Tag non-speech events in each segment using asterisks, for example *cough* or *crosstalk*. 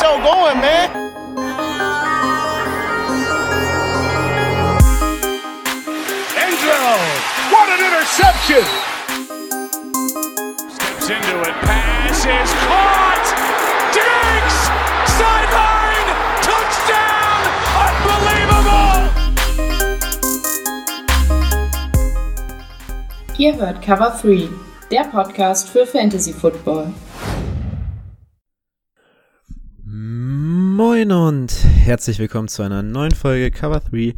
show going, man. Angelo, what an interception! Steps into it, pass is caught! Diggs! Sideline! Touchdown! Unbelievable! Ihr hört Cover 3, der Podcast für Fantasy Football. Moin und herzlich willkommen zu einer neuen Folge Cover 3,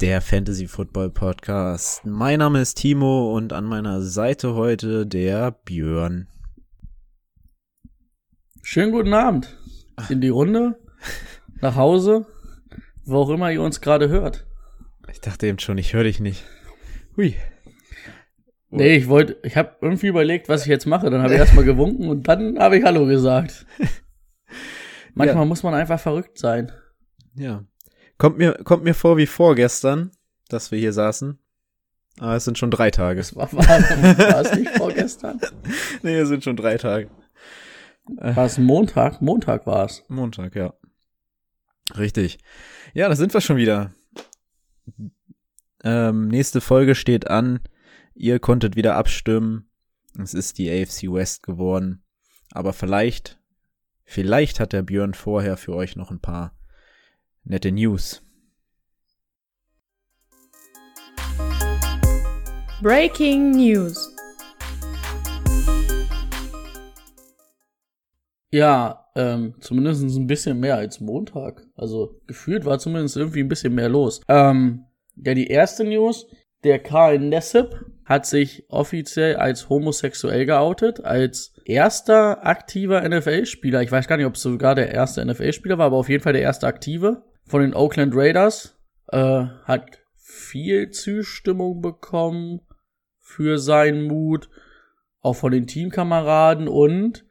der Fantasy Football Podcast. Mein Name ist Timo und an meiner Seite heute der Björn. Schönen guten Abend. In die Runde, *laughs* nach Hause, wo auch immer ihr uns gerade hört. Ich dachte eben schon, ich höre dich nicht. Hui. Nee, ich wollte, ich habe irgendwie überlegt, was ich jetzt mache. Dann habe ich *laughs* erstmal gewunken und dann habe ich Hallo gesagt. *laughs* Manchmal Ja. muss man einfach verrückt sein. Ja. Kommt mir, kommt mir vor wie vorgestern, dass wir hier saßen. Aber es sind schon drei Tage. Das war, *laughs* war, war es nicht vorgestern? *laughs* Nee, es sind schon drei Tage. War es Montag? Montag war es. Montag, ja. Richtig. Ja, da sind wir schon wieder. Ähm, nächste Folge steht an. Ihr konntet wieder abstimmen. Es ist die AFC West geworden. Aber vielleicht, vielleicht hat der Björn vorher für euch noch ein paar nette News. Breaking News. Ja, ähm, zumindest ein bisschen mehr als Montag. Also gefühlt war zumindest irgendwie ein bisschen mehr los. Ähm, ja, die erste News, der Karl Nessep hat sich offiziell als homosexuell geoutet, als erster aktiver NFL-Spieler. Ich weiß gar nicht, ob es sogar der erste NFL-Spieler war, aber auf jeden Fall der erste aktive von den Oakland Raiders. Äh, hat viel Zustimmung bekommen für seinen Mut, auch von den Teamkameraden und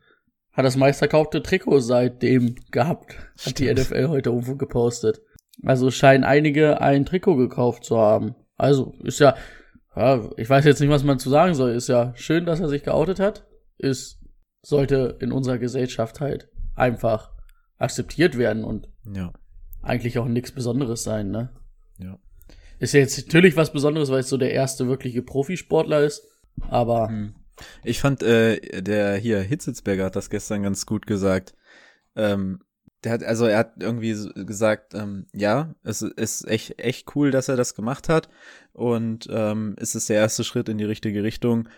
hat das meistverkaufte Trikot seitdem gehabt. Hat die Stimmt. NFL heute irgendwo gepostet. Also scheinen einige ein Trikot gekauft zu haben. Also ist ja, ja, ich weiß jetzt nicht, was man zu sagen soll. Ist ja schön, dass er sich geoutet hat. Ist, sollte in unserer Gesellschaft halt einfach akzeptiert werden und Ja, eigentlich auch nichts Besonderes sein, ne? ja. Ist ja jetzt natürlich was Besonderes, weil es so der erste wirkliche Profisportler ist. Aber Ich fand, äh, der hier, Hitzitzberger hat das gestern ganz gut gesagt. Ähm, der hat, also er hat irgendwie gesagt, ähm, ja, es ist echt, echt cool, dass er das gemacht hat. Und ähm, es ist der erste Schritt in die richtige Richtung.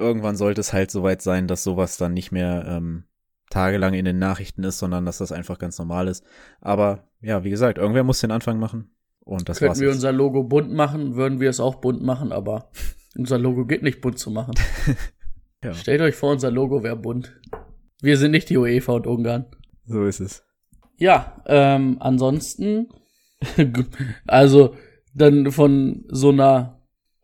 Irgendwann sollte es halt soweit sein, dass sowas dann nicht mehr ähm, tagelang in den Nachrichten ist, sondern dass das einfach ganz normal ist. Aber ja, wie gesagt, irgendwer muss den Anfang machen. Und das war's. könnten wir jetzt. unser Logo bunt machen, würden wir es auch bunt machen, aber *laughs* unser Logo geht nicht bunt zu machen. *laughs* Ja. Stellt euch vor, unser Logo wäre bunt. Wir sind nicht die UEFA und Ungarn. So ist es. Ja, ähm, ansonsten, *laughs* also dann von so einer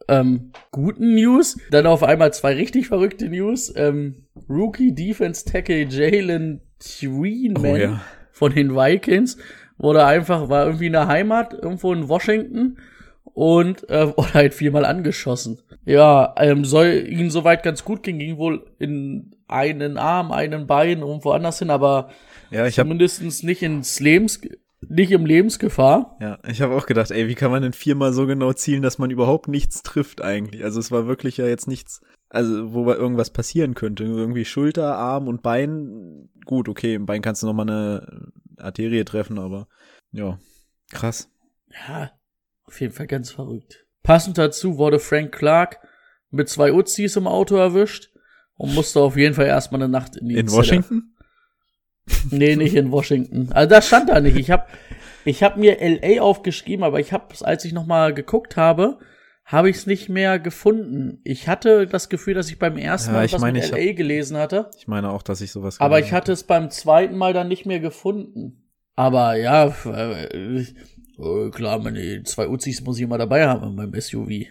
ähm, guten News, dann auf einmal zwei richtig verrückte News. Ähm, Rookie Defense Tackle Jalen Treenman Oh ja. von den Vikings wurde einfach, war irgendwie in der Heimat, irgendwo in Washington und äh, *laughs* wurde halt viermal angeschossen. Ja, ähm, soll ihm soweit ganz gut gehen, ging wohl in einen Arm, einen Bein, irgendwo anders hin, aber Ja, ich zumindest nicht ins Lebens, nicht im Lebensgefahr. Ja, ich habe auch gedacht, ey, wie kann man denn viermal so genau zielen, dass man überhaupt nichts trifft eigentlich? Also es war wirklich ja jetzt nichts, also wo irgendwas passieren könnte. Irgendwie Schulter, Arm und Bein. Gut, okay, im Bein kannst du noch mal eine Arterie treffen, aber ja, krass. Ja, auf jeden Fall ganz verrückt. Passend dazu wurde Frank Clark mit zwei Uzis im Auto erwischt und musste auf jeden Fall erstmal eine Nacht in die In Zelle. Washington? Nee, nicht in Washington. Also das stand da nicht. Ich habe ich hab mir LA aufgeschrieben, aber ich habe als ich noch mal geguckt habe, habe ich es nicht mehr gefunden. Ich hatte das Gefühl, dass ich beim ersten Ja, Mal ich was meine, mit ich LA gelesen hatte, Ich meine auch, dass ich sowas aber ich hatte es beim zweiten Mal dann nicht mehr gefunden. Aber ja, f- äh, äh, klar, meine zwei Uzis muss ich immer dabei haben in meinem SUV.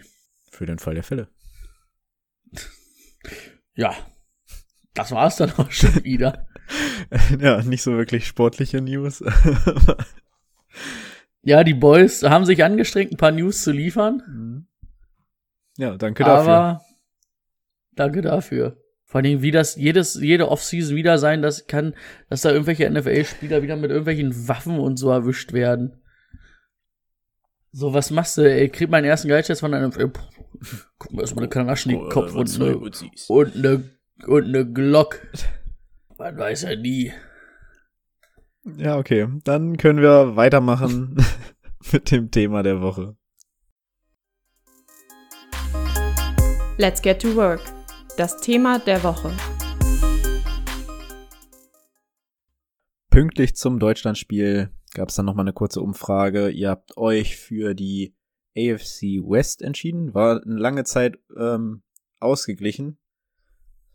Für den Fall der Fälle. Ja, das war's dann auch schon wieder. *laughs* ja, nicht so wirklich sportliche News. *laughs* Ja, die Boys haben sich angestrengt, ein paar News zu liefern. ja, danke dafür. Aber danke dafür. Vor allem, wie das jedes, jede Offseason wieder sein, das kann, dass da irgendwelche NFL-Spieler wieder mit irgendwelchen Waffen und so erwischt werden. So, was machst du? Ey, krieg meinen ersten Gehaltstest von einem, ey, guck mir erstmal eine Kalaschnik-Kopf Oh, und eine, und eine, und eine Glock. Man weiß ja nie. Ja, okay. Dann können wir weitermachen *laughs* mit dem Thema der Woche. Let's get to work. Das Thema der Woche. Pünktlich zum Deutschlandspiel gab es dann nochmal eine kurze Umfrage. Ihr habt euch für die AFC West entschieden. War eine lange Zeit ähm, ausgeglichen,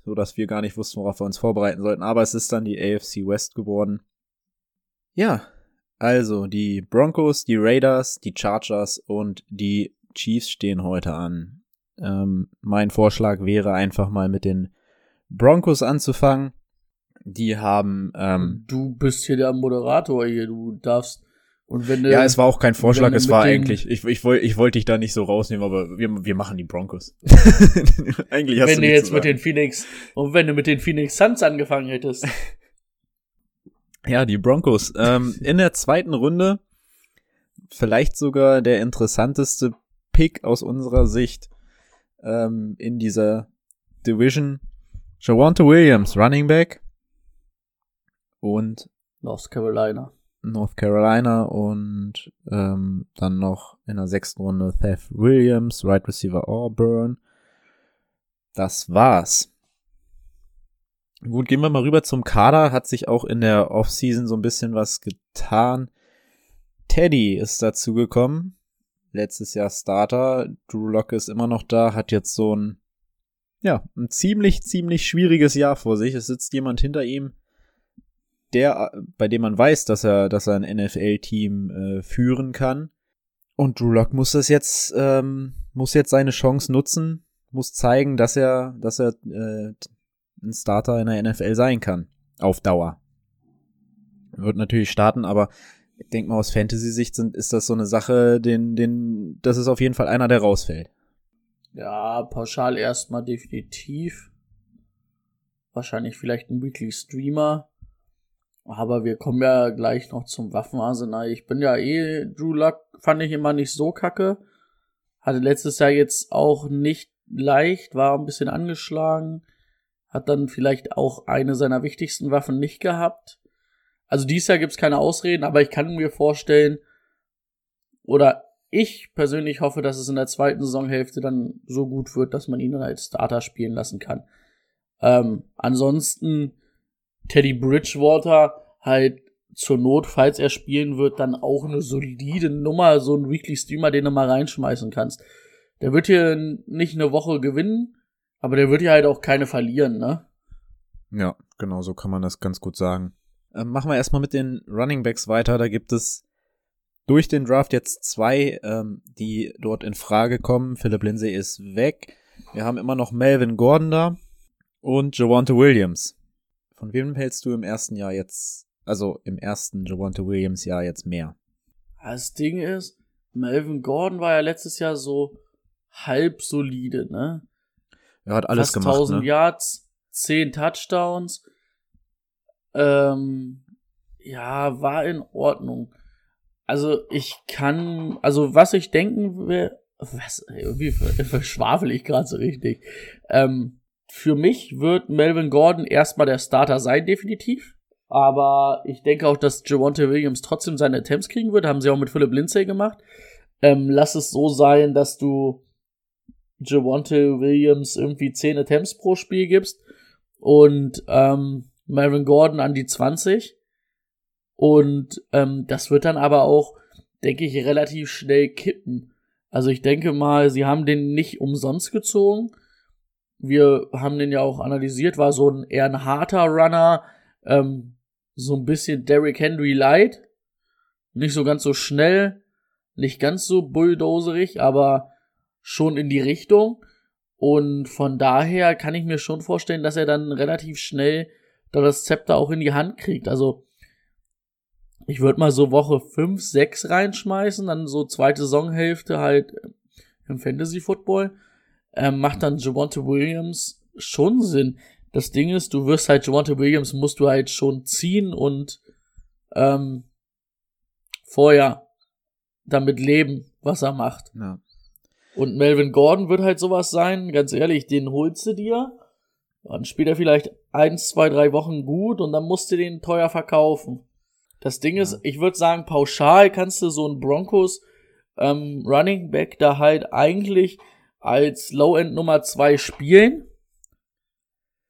so dass wir gar nicht wussten, worauf wir uns vorbereiten sollten. Aber es ist dann die AFC West geworden. Ja, also die Broncos, die Raiders, die Chargers und die Chiefs stehen heute an. Ähm, mein Vorschlag wäre einfach mal mit den Broncos anzufangen. Die haben ähm, Du bist hier der Moderator hier, du darfst. Und wenn Ja, es war auch kein Vorschlag, es war eigentlich, ich, ich wollte ich wollte dich da nicht so rausnehmen, aber wir, wir machen die Broncos. *laughs* eigentlich hast wenn du du jetzt mit den Phoenix, und wenn du mit den Phoenix Suns angefangen hättest. Ja, die Broncos. Ähm, *laughs* in der zweiten Runde vielleicht sogar der interessanteste Pick aus unserer Sicht ähm, in dieser Division. Javante Williams, Running Back. Und North Carolina. North Carolina und ähm, dann noch in der sechsten Runde Theth Williams, Right Receiver Auburn. Das war's. Gut, gehen wir mal rüber zum Kader. Hat sich auch in der Offseason so ein bisschen was getan. Teddy ist dazu gekommen. Letztes Jahr Starter. Drew Locke ist immer noch da, hat jetzt so ein, ja, ein ziemlich, ziemlich schwieriges Jahr vor sich. Es sitzt jemand hinter ihm, der, bei dem man weiß, dass er, dass er ein NFL-Team äh, führen kann. Und Drew Lock muss das jetzt, ähm, muss jetzt seine Chance nutzen, muss zeigen, dass er, dass er äh, ein Starter in der NFL sein kann. Auf Dauer. Wird natürlich starten, aber ich denke mal, aus Fantasy-Sicht sind, ist das so eine Sache, den, den, das ist auf jeden Fall einer, der rausfällt. Ja, pauschal erstmal definitiv. Wahrscheinlich vielleicht ein Weekly Streamer. Aber wir kommen ja gleich noch zum Waffenarsenal. Ich bin ja eh, Drew Luck fand ich immer nicht so kacke. Hatte letztes Jahr jetzt auch nicht leicht, war ein bisschen angeschlagen. Hat dann vielleicht auch eine seiner wichtigsten Waffen nicht gehabt. Also dieses Jahr gibt's keine Ausreden, aber ich kann mir vorstellen, oder ich persönlich hoffe, dass es in der zweiten Saisonhälfte dann so gut wird, dass man ihn dann als Starter spielen lassen kann. Ähm, ansonsten Teddy Bridgewater halt zur Not, falls er spielen wird, dann auch eine solide Nummer, so ein Weekly Streamer, den du mal reinschmeißen kannst. Der wird hier nicht eine Woche gewinnen, aber der wird hier halt auch keine verlieren, ne? Ja, genau, so kann man das ganz gut sagen. Ähm, machen wir erstmal mit den Running Backs weiter. Da gibt es durch den Draft jetzt zwei, ähm, die dort in Frage kommen. Philip Lindsay ist weg. Wir haben immer noch Melvin Gordon da und Javante Williams. Von wem hältst du im ersten Jahr jetzt, also im ersten Javante Williams Jahr jetzt mehr? Das Ding ist, Melvin Gordon war ja letztes Jahr so halb solide, ne? Er hat alles Fast gemacht, 1000 ne? Yards, 10 Touchdowns. Ähm, ja, war in Ordnung. Also ich kann, also was ich denken will, was, irgendwie ver- *laughs* verschwafel ich gerade so richtig. Ähm, für mich wird Melvin Gordon erstmal der Starter sein, definitiv. Aber ich denke auch, dass Javante Williams trotzdem seine Attempts kriegen wird. Haben sie auch mit Philip Lindsay gemacht. Ähm, lass es so sein, dass du Javante Williams irgendwie 10 Attempts pro Spiel gibst und ähm, Melvin Gordon an die 20. Und ähm, das wird dann aber auch, denke ich, relativ schnell kippen. Also ich denke mal, sie haben den nicht umsonst gezogen. Wir haben den ja auch analysiert, war so ein eher ein harter Runner, ähm, so ein bisschen Derrick Henry light. Nicht so ganz so schnell, nicht ganz so bulldozerig, aber schon in die Richtung. Und von daher kann ich mir schon vorstellen, dass er dann relativ schnell da das Zepter auch in die Hand kriegt. Also ich würde mal so Woche 5, 6 reinschmeißen, dann so zweite Saisonhälfte halt im Fantasy Football. Ähm, macht dann Javonte Williams schon Sinn. das Ding ist, du wirst halt Javante Williams musst du halt schon ziehen und ähm, vorher damit leben, was er macht. Ja. Und Melvin Gordon wird halt sowas sein, ganz ehrlich, den holst du dir, dann spielt er vielleicht eins, zwei, drei Wochen gut und dann musst du den teuer verkaufen. Das Ding ist, ich würde sagen, pauschal kannst du so einen Broncos ähm, Running Back da halt eigentlich als Low-End Nummer zwei spielen.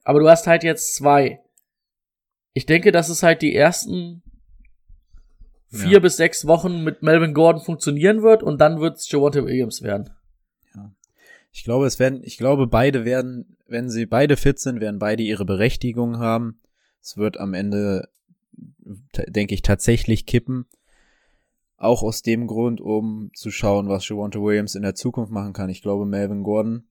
Aber du hast halt jetzt zwei. Ich denke, dass es halt die ersten vier Ja. bis sechs Wochen mit Melvin Gordon funktionieren wird und dann wird es Javante Williams werden. Ich glaube, es werden, ich glaube, beide werden, wenn sie beide fit sind, werden beide ihre Berechtigung haben. Es wird am Ende, denke ich, tatsächlich kippen. Auch aus dem Grund, um zu schauen, was Javante Williams in der Zukunft machen kann. Ich glaube, Melvin Gordon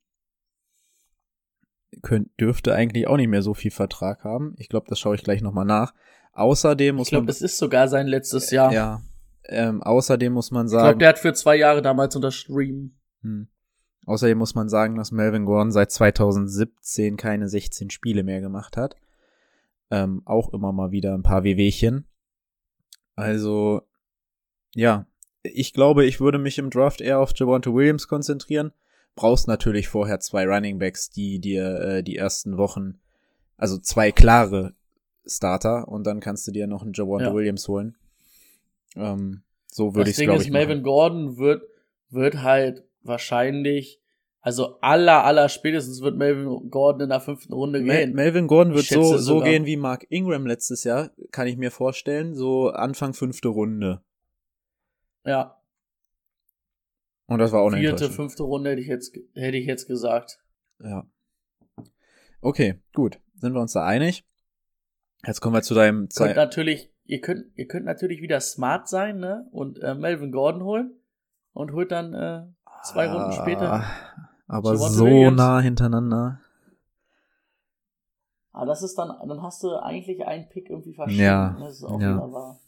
könnt, dürfte eigentlich auch nicht mehr so viel Vertrag haben. Ich glaube, das schaue ich gleich nochmal nach. Außerdem muss Ich glaube, man, das ist sogar sein letztes Jahr. ja, ähm, außerdem muss man ich glaube, sagen, der hat für zwei Jahre damals unterschrieben. hm. Außerdem muss man sagen, dass Melvin Gordon seit 2017 keine 16 Spiele mehr gemacht hat. Ähm, auch immer mal wieder ein paar Wehwehchen. Also, ja, ich glaube, ich würde mich im Draft eher auf Javante Williams konzentrieren. Brauchst natürlich vorher zwei Running Backs, die dir äh, die ersten Wochen, also zwei klare Starter und dann kannst du dir noch einen Javante Ja. Williams holen. Ähm, so würde ich es, Ding glaube ist, ich, Melvin machen. Gordon wird, wird halt wahrscheinlich, also aller, aller spätestens wird Melvin Gordon in der fünften Runde Mel gehen. Melvin Gordon wird so, so sogar. gehen wie Mark Ingram letztes Jahr, kann ich mir vorstellen, so Anfang fünfte Runde. Ja, Und das war auch eine vierte, fünfte Runde hätte ich jetzt, hätte ich jetzt gesagt. Ja. Okay, gut. Sind wir uns da einig? Jetzt kommen wir zu deinem Könnt Ze natürlich, ihr könnt, ihr könnt natürlich wieder smart sein, ne? Und äh, Melvin Gordon holen und holt dann äh, zwei Runden später. Ah, Aber so nah hintereinander. Aber das ist dann, dann hast du eigentlich einen Pick irgendwie verschieden. Ja, Das ist auch ja. wieder wahr.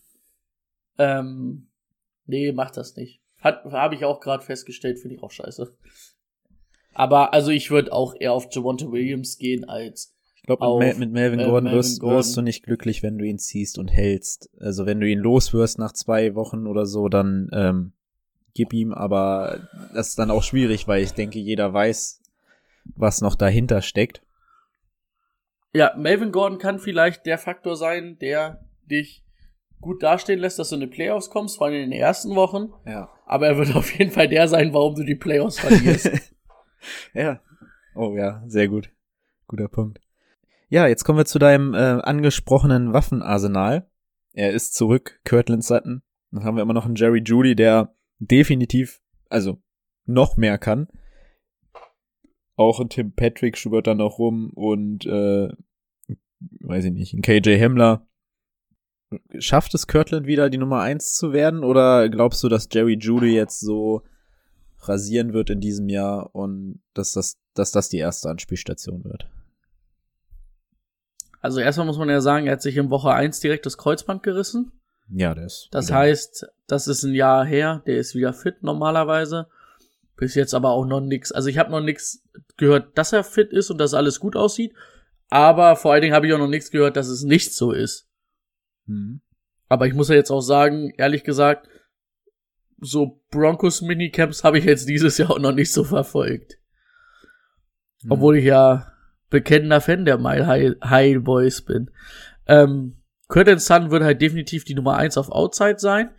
Ähm, nee, mach das nicht. Hat, habe ich auch gerade festgestellt, finde ich auch scheiße. Aber also ich würde auch eher auf Javonte Williams gehen als Ich glaube, mit, mit Melvin äh, Gordon Melvin wirst, Gordon. wirst du nicht glücklich, wenn du ihn ziehst und hältst. Also wenn du ihn loswirst nach zwei Wochen oder so, dann ähm, gib ihm, aber das ist dann auch schwierig, weil ich denke, jeder weiß, was noch dahinter steckt. Ja, Melvin Gordon kann vielleicht der Faktor sein, der dich gut dastehen lässt, dass du in die Playoffs kommst, vor allem in den ersten Wochen. Ja. Aber er wird auf jeden Fall der sein, warum du die Playoffs verlierst. *laughs* ja. Oh ja, sehr gut. Guter Punkt. Ja, jetzt kommen wir zu deinem äh, angesprochenen Waffenarsenal. Er ist zurück, Kirtland Sutton. Dann haben wir immer noch einen Jerry Judy, der definitiv, also noch mehr kann. Auch ein Tim Patrick schwört da noch rum und äh, weiß ich nicht, ein KJ Hemmler. Schafft es Kirtland wieder die Nummer eins zu werden oder glaubst du, dass Jerry Judy jetzt so rasieren wird in diesem Jahr und dass das, dass das die erste Anspielstation wird? also erstmal muss man ja sagen, er hat sich in Woche 1 direkt das Kreuzband gerissen. Ja, das. Das wieder- heißt, das ist ein Jahr her, der ist wieder fit normalerweise. Bis jetzt aber auch noch nix. Also ich habe noch nix gehört, dass er fit ist und dass alles gut aussieht. Aber vor allen Dingen habe ich auch noch nichts gehört, dass es nicht so ist. Mhm. Aber ich muss ja jetzt auch sagen, ehrlich gesagt, so Broncos Minicamps habe ich jetzt dieses Jahr auch noch nicht so verfolgt. Mhm. Obwohl ich ja bekennender Fan der Mile High, High Boys bin. Ähm, Curtin Sun wird halt definitiv die Nummer eins auf Outside sein.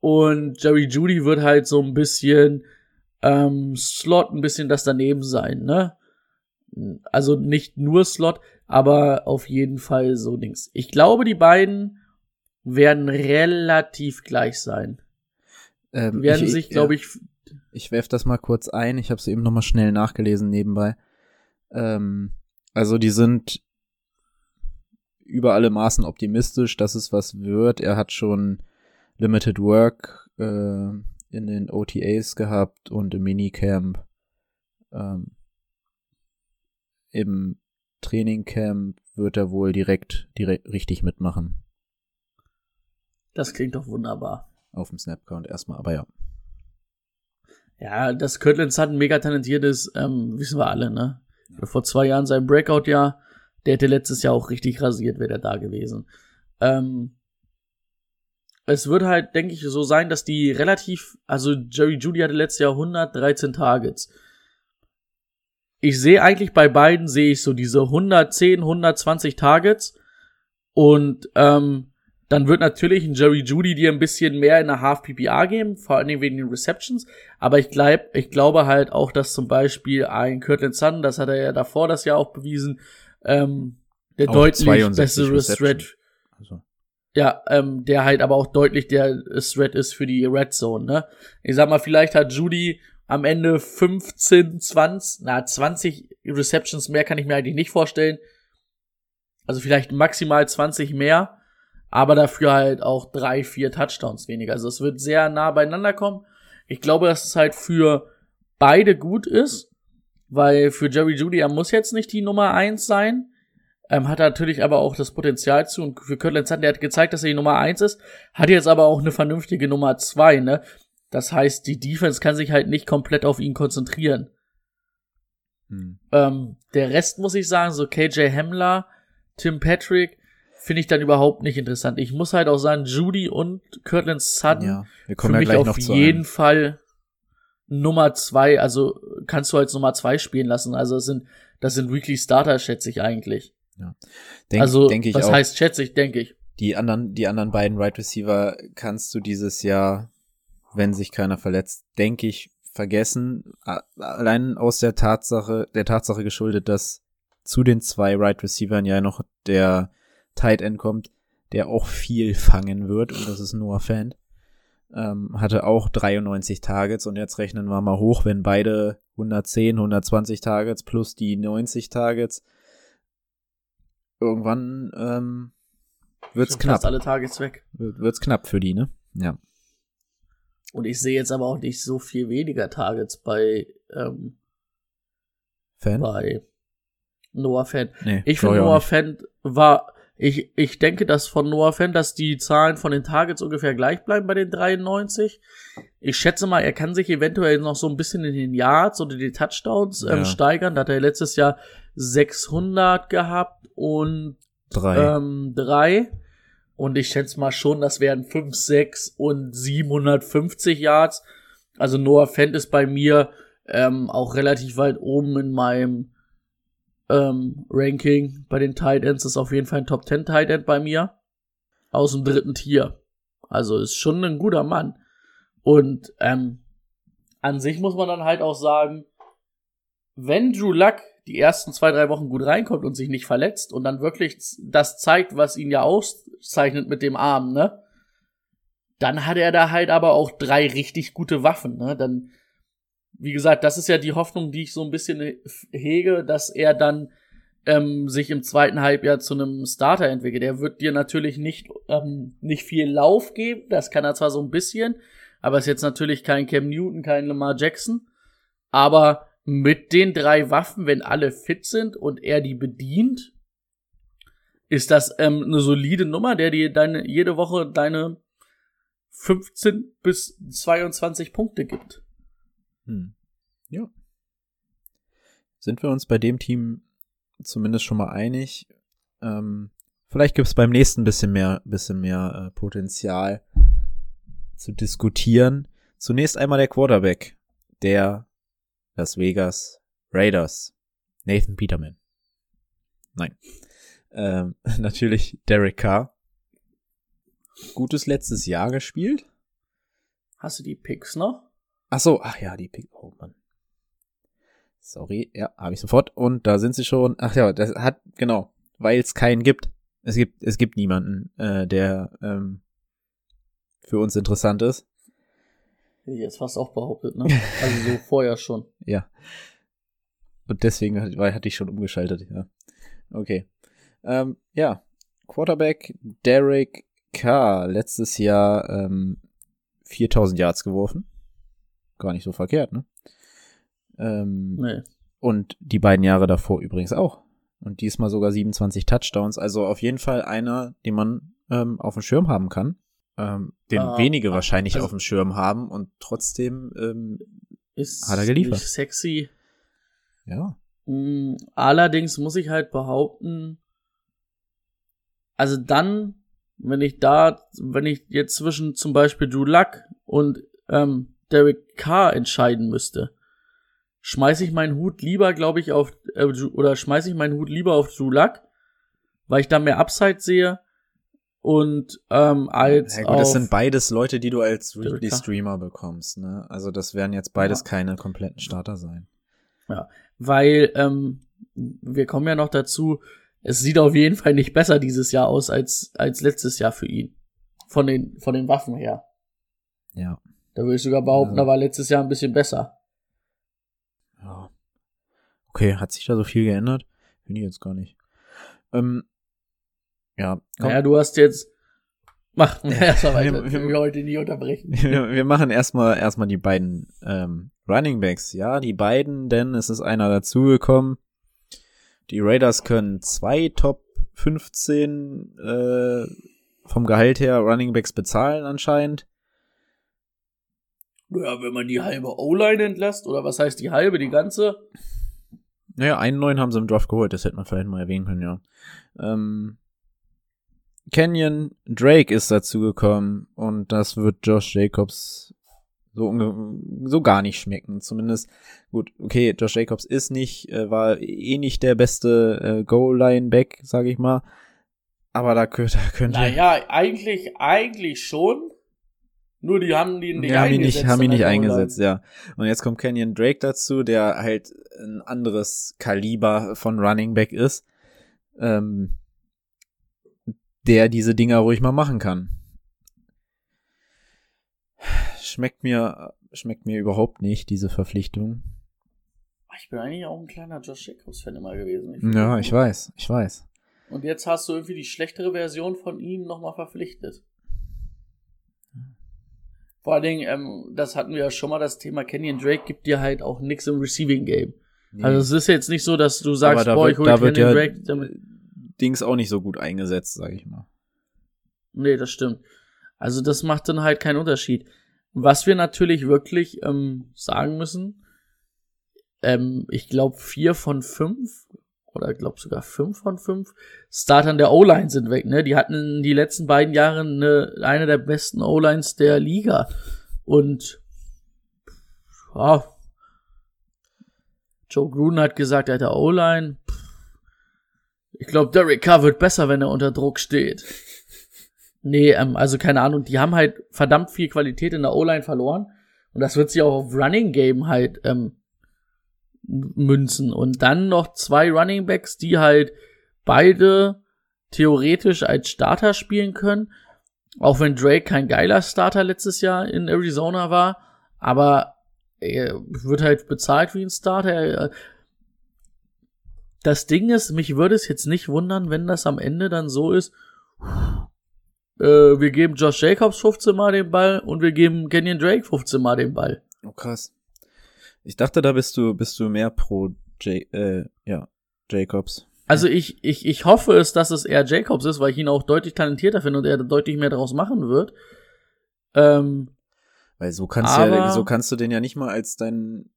Und Jerry Judy wird halt so ein bisschen ähm, Slot, ein bisschen das daneben sein, ne? Also nicht nur Slot, aber auf jeden Fall so Dings. Ich glaube, die beiden werden relativ gleich sein. Ähm, Die werden ich, sich, glaube ja, ich, Ich werf das mal kurz ein. Ich habe es eben noch mal schnell nachgelesen nebenbei. Ähm, also die sind über alle Maßen optimistisch, dass es was wird. Er hat schon Limited Work äh, in den OTAs gehabt und im Minicamp. Ähm, Im Trainingcamp wird er wohl direkt, direkt richtig mitmachen. das klingt doch wunderbar. Auf dem Snapcount erstmal, aber ja. Ja, dass Kirtland Sutton mega talentiert ist, ähm, wissen wir alle, ne? Vor zwei Jahren sein Breakout-Jahr, Der hätte letztes Jahr auch richtig rasiert, wäre der da gewesen. Ähm, es wird halt, denke ich, so sein, dass die relativ, also Jerry Judy hatte letztes Jahr 113 Targets. Ich sehe eigentlich bei beiden, sehe ich so diese 110, 120 Targets und ähm, dann wird natürlich ein Jerry Judy dir ein bisschen mehr in der Half PPA geben, vor allem wegen den Receptions. Aber ich glaube, ich glaube halt auch, dass zum Beispiel ein Kirtland Sun, das hat er ja davor das Jahr auch bewiesen, ähm, der Auch deutlich 62 bessere. Thread Also, ja, ähm, der halt aber auch deutlich der Threat ist für die Red Zone, ne? Ich sag mal, vielleicht hat Judy am Ende 15, 20, na, 20 Receptions mehr kann ich mir eigentlich nicht vorstellen. Also vielleicht maximal 20 mehr, aber dafür halt auch drei, vier Touchdowns weniger. Also es wird sehr nah beieinander kommen. Ich glaube, dass es halt für beide gut ist, weil für Jerry Judy, er muss jetzt nicht die Nummer eins sein. Ähm, hat natürlich aber auch das Potenzial zu. Und für Kirtland Sutton, der hat gezeigt, dass er die Nummer eins ist, hat jetzt aber auch eine vernünftige Nummer zwei, ne? Das heißt, die Defense kann sich halt nicht komplett auf ihn konzentrieren. hm. Ähm, der Rest muss ich sagen, so KJ Hamler, Tim Patrick, finde ich dann überhaupt nicht interessant. Ich muss halt auch sagen, Judy und Kirtland Sutton ja, wir für kommen ja mich gleich auf jeden. Fall Nummer zwei, also kannst du als Nummer zwei spielen lassen. Also das sind, das sind Weekly Starter, schätze ich eigentlich. Denk, also, denk ich was auch. heißt schätze ich, denke ich. die anderen, die anderen beiden Right Receiver kannst du dieses Jahr, wenn sich keiner verletzt, denke ich, vergessen. Allein aus der Tatsache, der Tatsache geschuldet, dass zu den zwei Right Receivern ja noch der Tight End kommt, der auch viel fangen wird, und das ist Noah Fan. Ähm, hatte auch 93 Targets und jetzt rechnen wir mal hoch, wenn beide 110, 120 Targets plus die 90 Targets irgendwann ähm, wird's Schon knapp. Fast alle Tages weg. Wird- Wird's knapp für die, ne? Ja. Und ich sehe jetzt aber auch nicht so viel weniger Targets bei, ähm, Fan? bei Noah Fan. Nee, Ich finde, Noah. Fan war, ich, ich denke, dass von Noah Fan, dass die Zahlen von den Targets ungefähr gleich bleiben bei den 93. Ich schätze mal, er kann sich eventuell noch so ein bisschen in den Yards oder die Touchdowns ähm, Ja. steigern. Da hat er letztes Jahr 600 gehabt und Drei. ähm, drei. Und ich schätze mal schon, das wären 5, 6 und 750 Yards. Also Noah Fent ist bei mir ähm, auch relativ weit oben in meinem ähm, Ranking. Bei den Tight Ends ist auf jeden Fall ein Top 10 Tight End bei mir. Aus dem dritten Tier. Also ist schon ein guter Mann. Und ähm, an sich muss man dann halt auch sagen, wenn Drew Luck die ersten zwei, drei Wochen gut reinkommt und sich nicht verletzt und dann wirklich das zeigt, was ihn ja auszeichnet mit dem Arm, ne? Dann hat er da halt aber auch drei richtig gute Waffen, ne? Dann, wie gesagt, das ist ja die Hoffnung, die ich so ein bisschen hege, dass er dann ähm, sich im zweiten Halbjahr zu einem Starter entwickelt. Er wird dir natürlich nicht, ähm, nicht viel Lauf geben, das kann er zwar so ein bisschen, aber ist jetzt natürlich kein Cam Newton, kein Lamar Jackson, aber mit den drei Waffen, wenn alle fit sind und er die bedient, ist das ähm, eine solide Nummer, der dir deine, jede Woche deine 15 bis 22 Punkte gibt. Hm. Ja. Sind wir uns bei dem Team zumindest schon mal einig? Ähm, vielleicht gibt's beim nächsten bisschen mehr, bisschen mehr äh, Potenzial zu diskutieren. Zunächst einmal der Quarterback der Las Vegas Raiders. Nathan Peterman. Nein. Ähm, *laughs* natürlich Derek Carr. Gutes letztes Jahr gespielt. Hast du die Picks noch? Ach so, ach ja, die Pick. Oh Mann. Sorry, ja, habe ich sofort. Und da sind sie schon. Ach ja, das hat genau, weil es keinen gibt. Es gibt, es gibt niemanden, äh, der ähm, für uns interessant ist. Hätte ich jetzt fast auch behauptet, ne? Also so *laughs* vorher schon. Ja. Und deswegen hatte ich schon umgeschaltet, ja. Okay. Ähm, ja. Quarterback Derek Carr letztes Jahr ähm, 4000 Yards geworfen. Gar nicht so verkehrt, ne? Ähm, Nee. Und die beiden Jahre davor übrigens auch. Und diesmal sogar 27 Touchdowns. Also auf jeden Fall einer, den man ähm, auf dem Schirm haben kann. Ähm, den Ah, wenige ah, wahrscheinlich also- auf dem Schirm haben und trotzdem, ähm, Ist Hat er geliefert. nicht sexy. ja. Mm, Allerdings muss ich halt behaupten, also dann, wenn ich da, wenn ich jetzt zwischen zum Beispiel Drew Luck und ähm, Derek Carr entscheiden müsste, schmeiße ich meinen Hut lieber, glaube ich, auf, äh, oder schmeiße ich meinen Hut lieber auf Drew Luck, weil ich da mehr Upside sehe und ähm, als Ja gut, das sind beides Leute, die du als Weekly. Streamer bekommst, ne? Also das werden jetzt beides Ja. keine kompletten Starter sein. weil ähm, wir kommen ja noch dazu, es sieht auf jeden Fall nicht besser dieses Jahr aus als, als letztes Jahr für ihn. Von den, von den Waffen her. Ja. Da würde ich sogar behaupten, Also- da war letztes Jahr ein bisschen besser. Ja. Okay, hat sich da so viel geändert? Finde ich jetzt gar nicht. Ähm, ja, komm, Naja, du hast jetzt. Mach *laughs* *laughs* erstmal weiter. wir- Ich will heute nicht unterbrechen. *laughs* wir, wir machen erstmal erstmal die beiden ähm, Running Backs. Ja, die beiden, denn es ist einer dazugekommen. Die Raiders können zwei Top 15 äh, vom Gehalt her Running Backs bezahlen anscheinend. Naja, wenn man die halbe O-Line entlässt, oder was heißt die halbe, die ganze? Naja, einen neuen haben sie im Draft geholt, das hätte man vielleicht mal erwähnen können, ja. Ähm, Kenyon Drake ist dazu gekommen und das wird Josh Jacobs so, so gar nicht schmecken. Zumindest, gut, okay, Josh Jacobs ist nicht, äh, war eh nicht der beste äh, Goal-Line-Back, sag ich mal. Aber da könnte, da könnte Naja, eigentlich, eigentlich schon. Nur die haben die nicht die haben ihn eingesetzt. nicht, haben ihn nicht eingesetzt, ja. Und jetzt kommt Kenyon Drake dazu, der halt ein anderes Kaliber von Running Back ist, ähm, der diese Dinger ruhig mal machen kann. Schmeckt mir, schmeckt mir überhaupt nicht, diese Verpflichtung. Ich bin eigentlich auch ein kleiner Josh Jacobs-Fan immer gewesen. Ich Ja, ich gut. weiß, ich weiß. Und jetzt hast du irgendwie die schlechtere Version von ihm nochmal verpflichtet. Vor allen Dingen, ähm, das hatten wir ja schon mal, das Thema Kenyon Drake gibt dir halt auch nix im Receiving Game. Also es ist jetzt nicht so, dass du sagst, boah, ich hol da wird Kenyon ja Drake. Damit. Dings auch nicht so gut eingesetzt, sag ich mal. Nee, das stimmt. Also das macht dann halt keinen Unterschied. Was wir natürlich wirklich ähm, sagen müssen, ähm, ich glaube vier von fünf oder ich glaube sogar fünf von fünf Startern der O-Line sind weg. Ne, die hatten in die letzten beiden Jahre eine, eine der besten O-Lines der Liga und ja, Joe Gruden hat gesagt, er hat der O-Line. Ich glaube, Derek Carr wird besser, wenn er unter Druck steht. Nee, ähm, also keine Ahnung, die haben halt verdammt viel Qualität in der O-Line verloren. Und das wird sich auch auf Running Game halt ähm, münzen. Und dann noch zwei Running Backs, die halt beide theoretisch als Starter spielen können. Auch wenn Drake kein geiler Starter letztes Jahr in Arizona war. Aber er wird halt bezahlt wie ein Starter. Er- Das Ding ist, mich würde es jetzt nicht wundern, wenn das am Ende dann so ist, äh, wir geben Josh Jacobs 15 Mal den Ball und wir geben Kenyon Drake 15 Mal den Ball. Oh, krass. Ich dachte, da bist du, bist du mehr pro J äh, ja, Jacobs. Also ich, ich, ich hoffe es, dass es eher Jacobs ist, weil ich ihn auch deutlich talentierter finde und er deutlich mehr daraus machen wird. Ähm, Weil so kannst du ja, Aber- so kannst du den ja nicht mal als dein,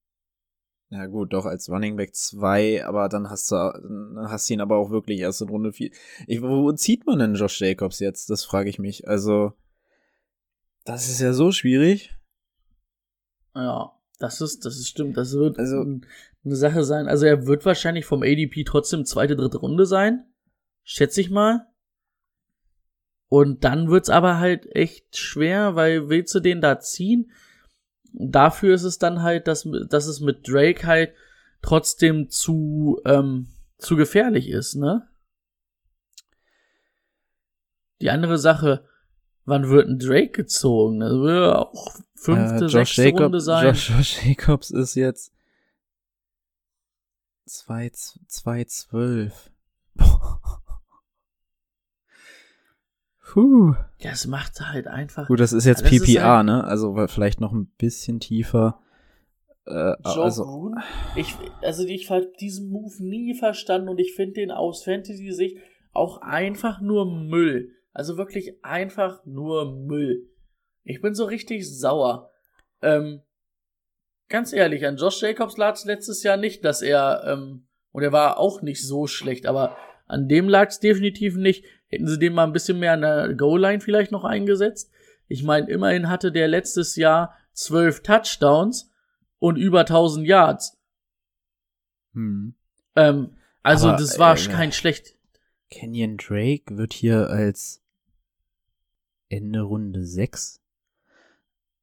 ja gut, doch als Running Back 2, aber dann hast du, dann hast du ihn aber auch wirklich erst in Runde 4. Ich, wo zieht man denn Josh Jacobs jetzt? Das frage ich mich. Also, das ist ja so schwierig. ja, das ist, das ist stimmt. Das wird Also- ein- eine Sache sein. Also er wird wahrscheinlich vom ADP trotzdem zweite, dritte Runde sein. Schätze ich mal. Und dann wird's aber halt echt schwer, weil willst du den da ziehen? Dafür ist es dann halt, dass, dass es mit Drake halt trotzdem zu, ähm, zu gefährlich ist, ne? Die andere Sache, wann wird ein Drake gezogen? Das würde auch fünfte, Äh, sechste Jacob, Runde sein. Josh, Josh Jacobs ist jetzt 2-12. Puh. Das macht halt einfach. Gut, das ist jetzt Das ist PPR, halt- ne? Also vielleicht noch ein bisschen tiefer. Äh, Joe also, Gruden? Ich, also ich habe diesen Move nie verstanden und ich finde den aus Fantasy-Sicht auch einfach nur Müll. Also wirklich einfach nur Müll. Ich bin so richtig sauer. Ähm, ganz ehrlich, an Josh Jacobs lag es letztes Jahr nicht, dass er ähm, Und er war auch nicht so schlecht, aber an dem lag es definitiv nicht. Hätten sie den mal ein bisschen mehr an der Goal-Line vielleicht noch eingesetzt. Ich meine, immerhin hatte der letztes Jahr zwölf Touchdowns und über 1000 Yards. Hm. Ähm, also Aber, das war äh, kein schlecht. Kenyon Drake wird hier als Ende Runde 6.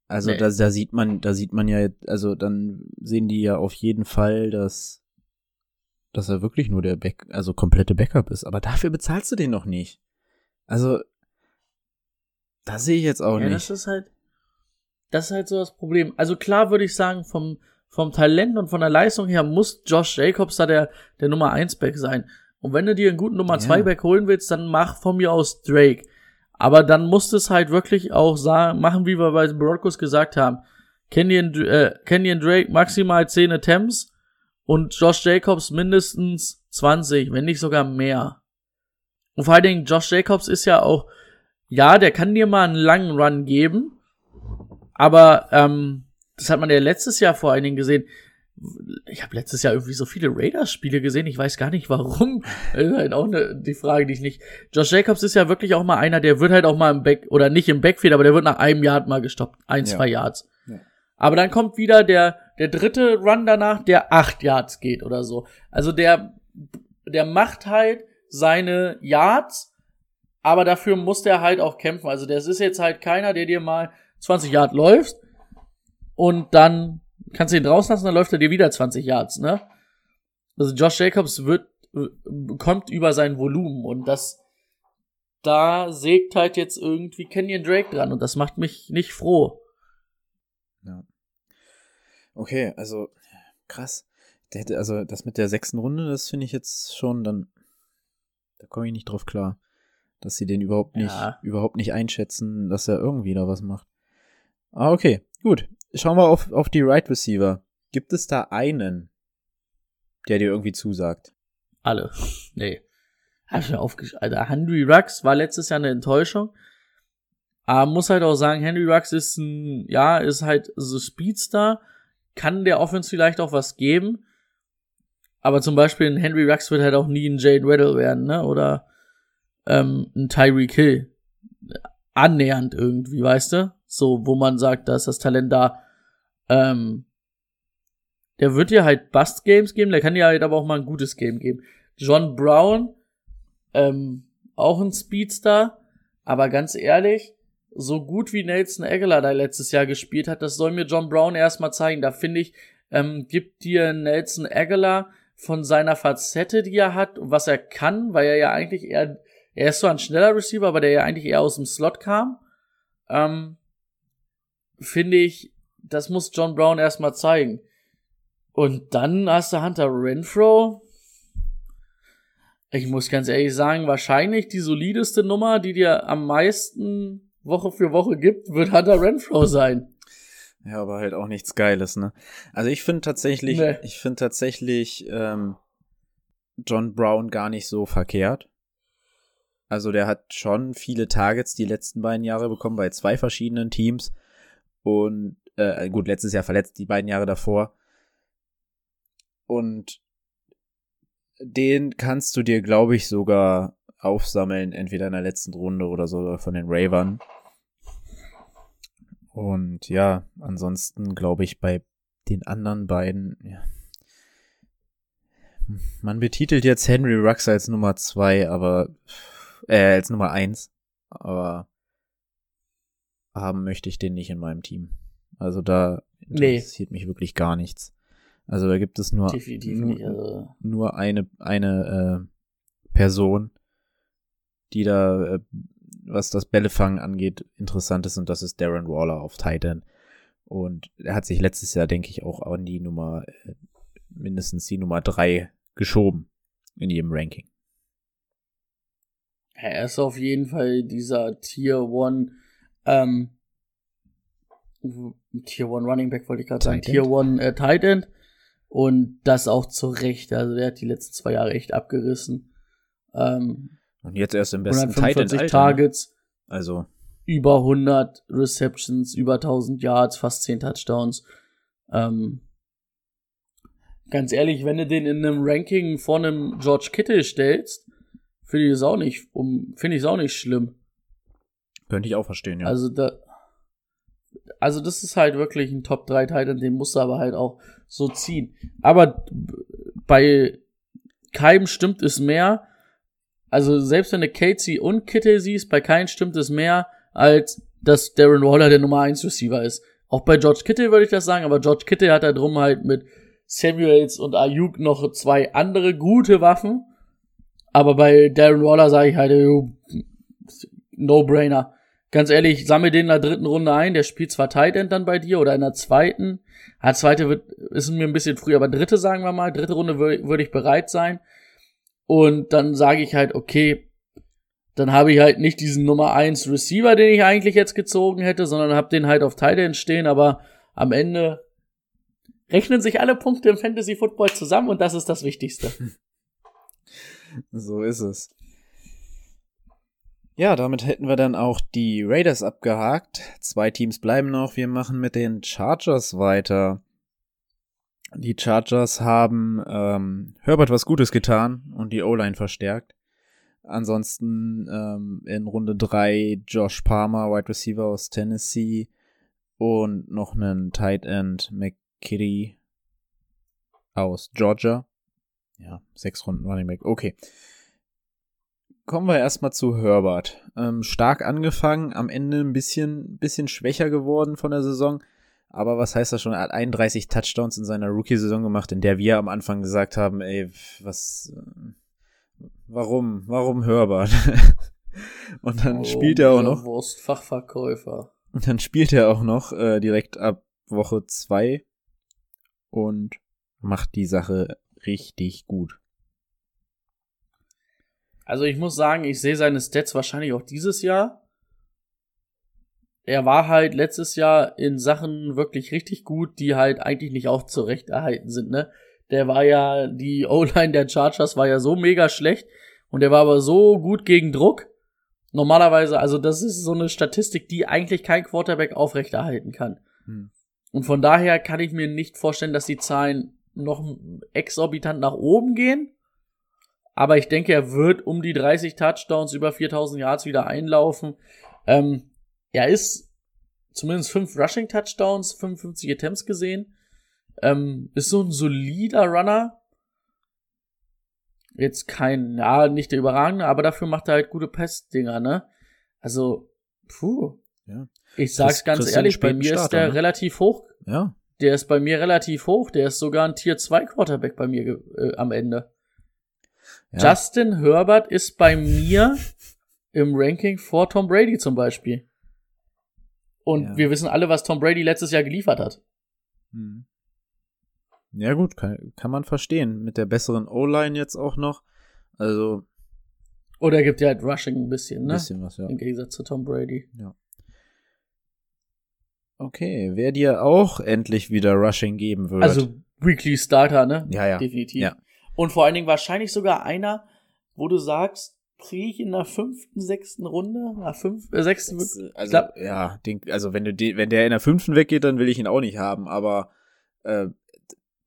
Also Nee. da, da sieht man, da sieht man ja, jetzt- also dann sehen die ja auf jeden Fall, dass, dass er wirklich nur der Back, also komplette Backup ist. Aber dafür bezahlst du den noch nicht. Also, da sehe ich jetzt auch Ja, nicht. das ist halt, das ist halt so das Problem. Also klar würde ich sagen, vom, vom Talent und von der Leistung her muss Josh Jacobs da der, der Nummer 1 Back sein. Und wenn du dir einen guten Nummer Ja. 2 Back holen willst, dann mach von mir aus Drake. Aber dann musst du es halt wirklich auch sagen, machen, wie wir bei den Broncos gesagt haben. Kenyon, äh, Kenyon Drake maximal 10 Attempts und Josh Jacobs mindestens 20, wenn nicht sogar mehr. Und vor allen Dingen, Josh Jacobs ist ja auch, ja, der kann dir mal einen langen Run geben, aber ähm, das hat man ja letztes Jahr vor allen Dingen gesehen. Ich habe letztes Jahr irgendwie so viele Raiders-Spiele gesehen, ich weiß gar nicht warum. *laughs* Das ist halt auch ne, die Frage, die ich nicht. Josh Jacobs ist ja wirklich auch mal einer, der wird halt auch mal im Back, oder nicht im Backfield, aber der wird nach einem Yard mal gestoppt. Ein, Ja. zwei Yards. Ja. Aber dann kommt wieder der, der dritte Run danach, der acht Yards geht oder so. Also der, der macht halt seine Yards, aber dafür muss der halt auch kämpfen. Also das ist jetzt halt keiner, der dir mal 20 Yard läuft und dann kannst du ihn draußen lassen, dann läuft er dir wieder 20 Yards, ne? Also Josh Jacobs wird, kommt über sein Volumen und das, da sägt halt jetzt irgendwie Kenyon Drake dran und das macht mich nicht froh. Okay, also krass. Der hätte, also das mit der sechsten Runde, das finde ich jetzt schon dann, da komme ich nicht drauf klar, dass sie den überhaupt nicht, Ja. überhaupt nicht einschätzen, dass er irgendwie da was macht. Ah, okay, gut. Schauen wir auf, auf die Right Receiver. Gibt es da einen, der dir irgendwie zusagt? Alle. *laughs* Nee. Hab ich mir aufgeschrieben. Alter, Henry Rux war letztes Jahr eine Enttäuschung. Aber muss halt auch sagen, Henry Rux ist ein, ja, ist halt so Speedstar. Kann der Offense vielleicht auch was geben. Aber zum Beispiel ein Henry Rux wird halt auch nie ein Jade Weddle werden, ne? Oder ähm, ein Tyreek Hill. Annähernd irgendwie, weißt du? So, wo man sagt, da ist das Talent da. Ähm, der wird dir halt Bust-Games geben, der kann dir halt aber auch mal ein gutes Game geben. John Brown, ähm, auch ein Speedstar, aber ganz ehrlich, so gut wie Nelson Aguilar da letztes Jahr gespielt hat, das soll mir John Brown erstmal zeigen. Da finde ich, ähm, gibt dir Nelson Aguilar von seiner Facette, die er hat und was er kann, weil er ja eigentlich eher, er ist zwar ein schneller Receiver, aber der ja eigentlich eher aus dem Slot kam, ähm, finde ich, das muss John Brown erstmal zeigen. Und dann hast du Hunter Renfro. Ich muss ganz ehrlich sagen, wahrscheinlich die solideste Nummer, die dir am meisten Woche für Woche gibt, wird Hunter Renfro sein. Ja, aber halt auch nichts Geiles, ne? Also ich finde tatsächlich, Nee. ich finde tatsächlich ähm, John Brown gar nicht so verkehrt. Also der hat schon viele Targets die letzten beiden Jahre bekommen bei zwei verschiedenen Teams. Und äh, gut, letztes Jahr verletzt, die beiden Jahre davor. Und den kannst du dir, glaube ich, sogar aufsammeln, entweder in der letzten Runde oder so von den Ravern. Und ja, ansonsten glaube ich bei den anderen beiden, ja. Man betitelt jetzt Henry Rux als Nummer zwei, aber äh, als Nummer eins, aber haben möchte ich den nicht in meinem Team. Also da Nee. interessiert mich wirklich gar nichts. Also da gibt es nur, nur. Also, nur eine, eine äh, Person, die da, äh, was das Bällefangen angeht, interessant ist und das ist Darren Waller auf Titan. Und er hat sich letztes Jahr, denke ich, auch an die Nummer, äh, mindestens die Nummer drei geschoben in jedem Ranking. er ist auf jeden Fall dieser Tier One, ähm, Tier One Running Back wollte ich gerade sagen, Tier. One äh, Tight End. Und das auch zu Recht. Also der hat die letzten zwei Jahre echt abgerissen. Ähm, Und jetzt erst im besten Titan 145 Alter. Targets, Ne? Also, über 100 Receptions, über 1000 Yards, fast 10 Touchdowns. Ähm, ganz ehrlich, wenn du den in einem Ranking vor einem George Kittle stellst, finde ich es auch nicht, um, finde ich es auch nicht schlimm. Könnte ich auch verstehen, ja. Also da, also das ist halt wirklich ein Top 3 Titan, den musst du aber halt auch so ziehen. Aber bei keinem stimmt es mehr. Also selbst wenn du Casey und Kittle siehst, bei keinem stimmt es mehr, als dass Darren Waller der Nummer 1 Receiver ist. Auch bei George Kittle würde ich das sagen, aber George Kittle hat da drum halt mit Samuels und Ayuk noch zwei andere gute Waffen. Aber bei Darren Waller sage ich halt, no-brainer. Ganz ehrlich, sammel den in der dritten Runde ein. Der spielt zwar Tight End dann bei dir oder in der zweiten. Ja, zweite wird, ist mir ein bisschen früh, aber dritte sagen wir mal. Dritte Runde würde würd ich bereit sein. Und dann sage ich halt, okay, dann habe ich halt nicht diesen Nummer 1 Receiver, den ich eigentlich jetzt gezogen hätte, sondern habe den halt auf Tight End stehen, aber am Ende rechnen sich alle Punkte im Fantasy Football zusammen und das ist das Wichtigste. *laughs* So ist es. Ja, damit hätten wir dann auch die Raiders abgehakt. Zwei Teams bleiben noch. Wir machen mit den Chargers weiter. Die Chargers haben ähm, Herbert was Gutes getan und die O-Line verstärkt. Ansonsten ähm, in Runde 3 Josh Palmer, Wide Receiver aus Tennessee und noch einen Tight End McKitty aus Georgia. Ja, sechs Runden Running Back. Okay. Kommen wir erstmal zu Herbert. Ähm, stark angefangen, am Ende ein bisschen, bisschen schwächer geworden von der Saison. Aber was heißt das schon? Er hat 31 Touchdowns in seiner Rookie-Saison gemacht, in der wir am Anfang gesagt haben, ey, was, äh, warum, warum Herbert? *laughs* und dann Oh, spielt er auch noch, Wurstfachverkäufer. und dann spielt er auch noch äh, direkt ab Woche 2 und macht die Sache richtig gut. Also ich muss sagen, ich sehe seine Stats wahrscheinlich auch dieses Jahr. Er war halt letztes Jahr in Sachen wirklich richtig gut, die halt eigentlich nicht aufzurechterhalten sind, ne? Der war ja, die O-Line der Chargers war ja so mega schlecht und der war aber so gut gegen Druck. Normalerweise, also das ist so eine Statistik, die eigentlich kein Quarterback aufrechterhalten kann. Hm. Und von daher kann ich mir nicht vorstellen, dass die Zahlen noch exorbitant nach oben gehen. Aber ich denke, er wird um die 30 Touchdowns über 4000 Yards wieder einlaufen. Ähm, er ist zumindest 5 Rushing Touchdowns, 55 Attempts gesehen. Ähm, ist so ein solider Runner. Jetzt kein, ja, nicht der überragende, aber dafür macht er halt gute Pass-Dinger, ne? Also, puh. Ja. Ich sag's Chris- ganz ehrlich, bei mir ist Starter, der ne? relativ hoch. Ja, Der ist bei mir relativ hoch. Der ist sogar ein Tier 2 Quarterback bei mir äh, am Ende. ja. Justin Herbert ist bei mir im Ranking vor Tom Brady zum Beispiel. Und Ja. wir wissen alle, was Tom Brady letztes Jahr geliefert hat. Hm. Ja, gut, kann, kann man verstehen. Mit der besseren O-Line jetzt auch noch. Also, Oder er gibt ja halt Rushing ein bisschen, ein ne? bisschen was, ja. Im Gegensatz zu Tom Brady. Okay, wer dir auch endlich wieder Rushing geben wird. Also Weekly Starter, ne? ja, ja. Definitiv. Ja. Und vor allen Dingen wahrscheinlich sogar einer, wo du sagst, kriege ich in der fünften, sechsten Runde, na, fünf, äh, sechsten, äh, Also, glaub- ja, den, also wenn du den, wenn der in der fünften weggeht, dann will ich ihn auch nicht haben, aber äh,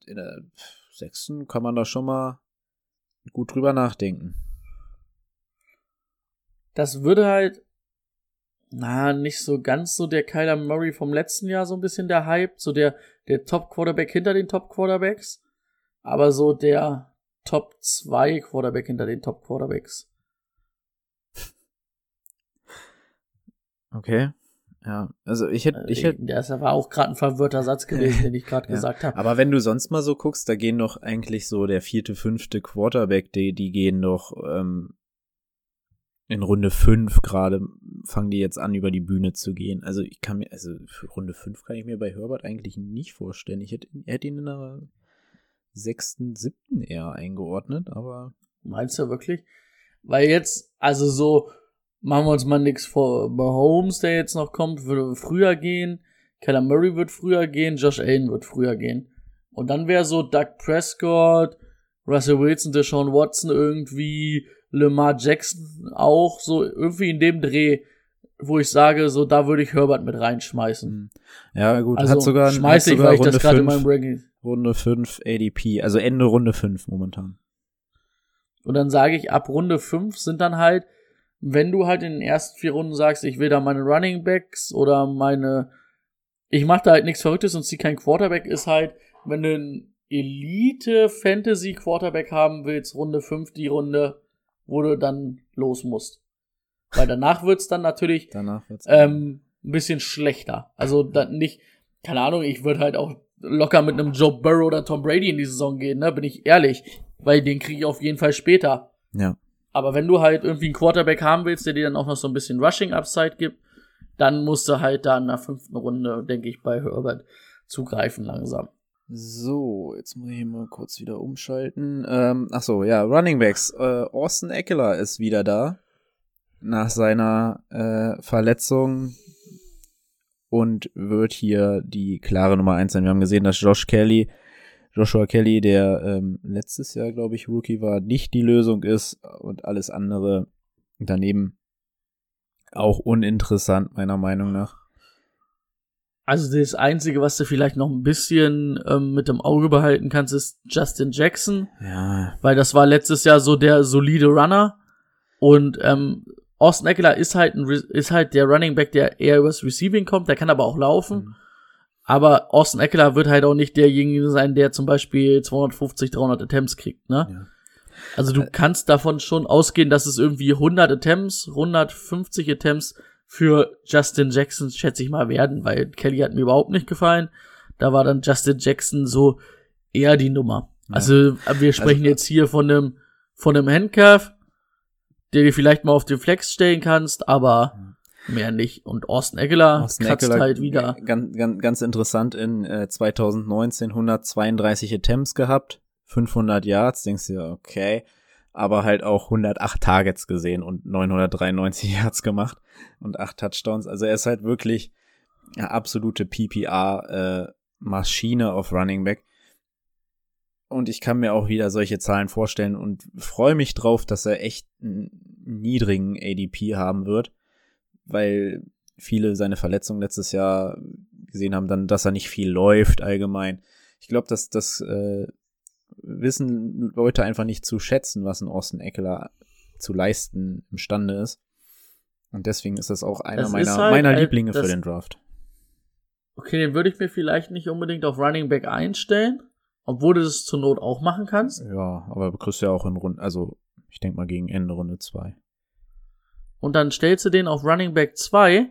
in der sechsten kann man da schon mal gut drüber nachdenken. das würde halt, na, nicht so ganz so der Kyler Murray vom letzten Jahr so ein bisschen der Hype, so der, der Top-Quarterback hinter den Top-Quarterbacks, aber so der Top 2 Quarterback hinter den Top-Quarterbacks. Okay. Ja, also ich hätte, ich hätte, das war auch gerade ein verwirrter Satz gewesen, *laughs* den ich gerade Ja. gesagt habe. aber wenn du sonst mal so guckst, da gehen doch eigentlich so der vierte, fünfte Quarterback, die, die gehen doch ähm, in Runde fünf gerade, fangen die jetzt an, über die Bühne zu gehen. Also ich kann mir, also für Runde fünf kann ich mir bei Herbert eigentlich nicht vorstellen. Ich hätte, hätte ihn in der sechsten, siebten eher eingeordnet, aber Meinst du wirklich? Weil jetzt, also so, machen wir uns mal nix vor. Mahomes, der jetzt noch kommt, würde früher gehen. Keller Murray wird früher gehen. Josh Allen wird früher gehen. Und dann wäre so Doug Prescott, Russell Wilson, Deshaun Watson irgendwie, Lamar Jackson auch so irgendwie in dem Dreh wo ich sage, so da würde ich Herbert mit reinschmeißen. Hm. Ja, gut, Also hat sogar, hat schmeiße ich, sogar weil ich Runde das gerade in 5, meinem Ranking. Runde 5 ADP, also Ende Runde 5 momentan. Und dann sage ich, ab Runde 5 sind dann halt, wenn du halt in den ersten vier Runden sagst, ich will da meine Running Backs oder meine, ich mache da halt nichts Verrücktes und zieh kein Quarterback, ist halt, wenn du einen Elite Fantasy Quarterback haben willst, Runde 5 die Runde, wo du dann los musst. Weil danach *laughs* wird's dann natürlich Danach wird's. ähm, ein bisschen schlechter. Also dann nicht, keine Ahnung, ich würde halt auch locker mit einem Joe Burrow oder Tom Brady in die Saison gehen, ne, bin ich ehrlich, weil den kriege ich auf jeden Fall später. ja. Aber wenn du halt irgendwie einen Quarterback haben willst, der dir dann auch noch so ein bisschen Rushing Upside gibt, dann musst du halt da in der fünften Runde, denke ich, bei Herbert zugreifen langsam. So, jetzt muss ich hier mal kurz wieder umschalten. Ähm, ach so, ja, Running Backs. Äh, Austin Eckler ist wieder da. Nach seiner äh, Verletzung. Und wird hier die klare Nummer eins sein. Wir haben gesehen, dass Josh Kelly, Joshua Kelly, der ähm, letztes Jahr, glaube ich, Rookie war, nicht die Lösung ist. Und alles andere daneben auch uninteressant, meiner Meinung nach. Also das Einzige, was du vielleicht noch ein bisschen ähm, mit dem Auge behalten kannst, ist Justin Jackson. Ja, weil das war letztes Jahr so der solide Runner und ähm, Austin Eckler ist halt ein, ist halt der Running Back, der eher übers Receiving kommt, der kann aber auch laufen. Mhm. Aber Austin Eckler wird halt auch nicht derjenige sein, der zum Beispiel 250, 300 Attempts kriegt, ne? Ja. Also du kannst davon schon ausgehen, dass es irgendwie 100 Attempts, 150 Attempts für Justin Jackson, schätze ich mal, werden, weil Kelly hat mir überhaupt nicht gefallen. Da war dann Justin Jackson so eher die Nummer. Ja. Also wir sprechen jetzt hier von einem, von einem Handcuff, der dir vielleicht mal auf den Flex stellen kannst, aber mehr nicht. Und Austin Eckler Austin kratzt halt wieder. Ganz, ganz, ganz interessant, in äh, 2019 132 Attempts gehabt, 500 Yards, denkst du dir, okay, aber halt auch 108 Targets gesehen und 993 *laughs* Yards gemacht und 8 Touchdowns. Also er ist halt wirklich eine absolute PPR-Maschine auf Running Back. Und ich kann mir auch wieder solche Zahlen vorstellen und freue mich drauf, dass er echt einen niedrigen ADP haben wird, weil viele seine Verletzungen letztes Jahr gesehen haben, dann, dass er nicht viel läuft allgemein. Ich glaube, dass das äh, wissen Leute einfach nicht zu schätzen, was ein Austin Eckler zu leisten imstande ist. Und deswegen ist das auch einer Das meiner, halt meiner ein- Lieblinge für das- den Draft. Okay, den würde ich mir vielleicht nicht unbedingt auf Running Back einstellen, obwohl du das zur Not auch machen kannst. Ja, aber du kriegst ja auch in Runde, also ich denke mal gegen Ende Runde 2. und dann stellst du den auf Running Back 2,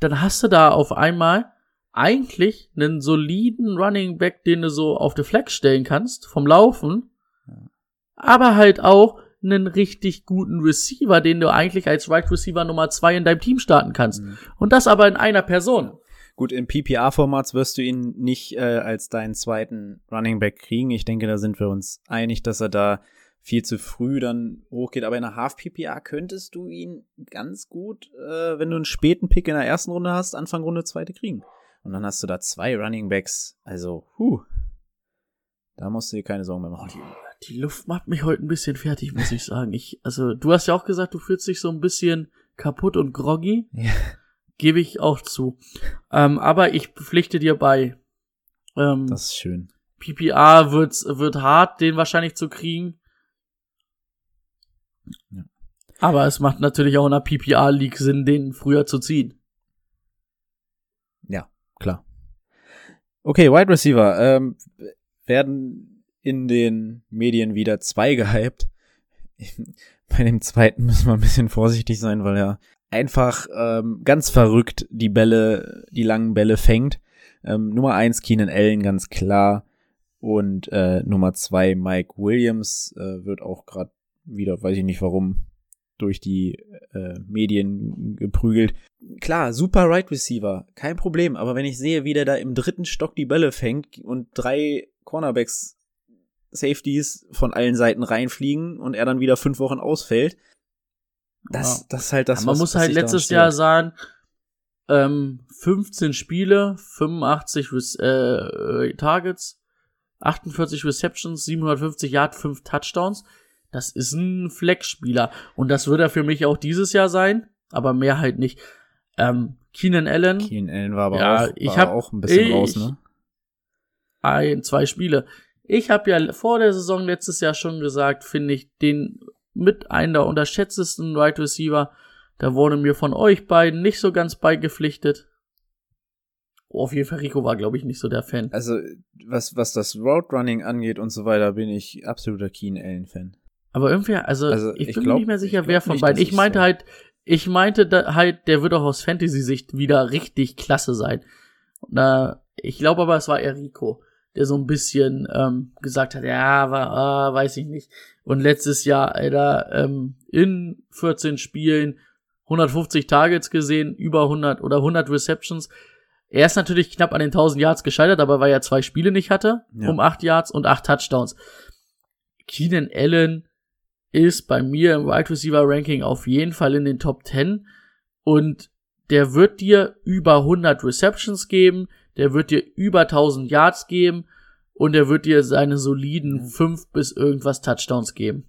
dann hast du da auf einmal eigentlich einen soliden Running Back, den du so auf die Flex stellen kannst, vom Laufen, aber halt auch einen richtig guten Receiver, den du eigentlich als Right Receiver Nummer 2 in deinem Team starten kannst. Und das aber in einer Person. Gut, in PPR-Formats wirst du ihn nicht äh, als deinen zweiten Running Back kriegen. Ich denke, da sind wir uns einig, dass er da viel zu früh dann hochgeht. Aber in einer Half-PPR könntest du ihn ganz gut, äh, wenn du einen späten Pick in der ersten Runde hast, Anfang Runde zweite kriegen. Und dann hast du da zwei Running Backs. Also, huh. Da musst du dir keine Sorgen mehr machen. Die Luft macht mich heute ein bisschen fertig, muss ich sagen. Ich, also, du hast ja auch gesagt, du fühlst dich so ein bisschen kaputt und groggy. *laughs* Ja. Gebe ich auch zu. Ähm, aber ich pflichte dir bei. Ähm, Das ist schön. PPR wird, wird hart, den wahrscheinlich zu kriegen. Aber es macht natürlich auch in einer PPR-League Sinn, den früher zu ziehen. Ja, klar. Okay, Wide Receiver ähm, werden in den Medien wieder zwei gehypt. *laughs* Bei dem zweiten müssen wir ein bisschen vorsichtig sein, weil er einfach ähm, ganz verrückt die Bälle, die langen Bälle fängt. Ähm, Nummer eins Keenan Allen ganz klar und äh, Nummer zwei Mike Williams äh, wird auch gerade wieder, weiß ich nicht warum, durch die äh, Medien geprügelt. Klar, super Right Receiver, kein Problem. Aber wenn ich sehe, wie der da im dritten Stock die Bälle fängt und drei Cornerbacks Safeties von allen Seiten reinfliegen und er dann wieder fünf Wochen ausfällt, das, Ja. das ist halt das, Ja, man was, muss was halt letztes. Jahr sagen, ähm, 15 Spiele, 85 Re äh, äh, Targets, 48 Receptions, 750 Yards, 5 Touchdowns. Das ist ein Flex-Spieler. Und das wird er für mich auch dieses Jahr sein, aber mehr halt nicht. Ähm, Keenan Allen, Keen Allen war aber Ja, auch, ich hab- auch ein bisschen ich- raus, ne? ein, zwei Spiele. Ich habe ja vor der Saison letztes Jahr schon gesagt, finde ich den mit einer der unterschätztesten Wide right Receiver. Da wurde mir von euch beiden nicht so ganz beigepflichtet. Oh, auf jeden Fall, Rico war, glaube ich, nicht so der Fan. Also, was, was das Roadrunning angeht und so weiter, bin ich absoluter Keen Allen-Fan. Aber irgendwie, also, Also, ich ich bin glaub- mir nicht mehr sicher, ich wer von nicht, beiden. Ich meinte so- halt, ich meinte da halt, der wird auch aus Fantasy-Sicht wieder richtig klasse sein. Na, ich glaube aber, es war eher Rico, der so ein bisschen ähm, gesagt hat, ja, war, ah, weiß ich nicht. Und letztes Jahr, Alter, ähm, in 14 Spielen 150 Targets gesehen, über 100 oder 100 Receptions. Er ist natürlich knapp an den 1000 Yards gescheitert, aber weil er zwei Spiele nicht hatte, Ja. um 8 Yards und 8 Touchdowns. Keenan Allen ist bei mir im Wide Receiver Ranking auf jeden Fall in den Top 10 und der wird dir über 100 Receptions geben, der wird dir über 1000 Yards geben und er wird dir seine soliden 5 bis irgendwas Touchdowns geben.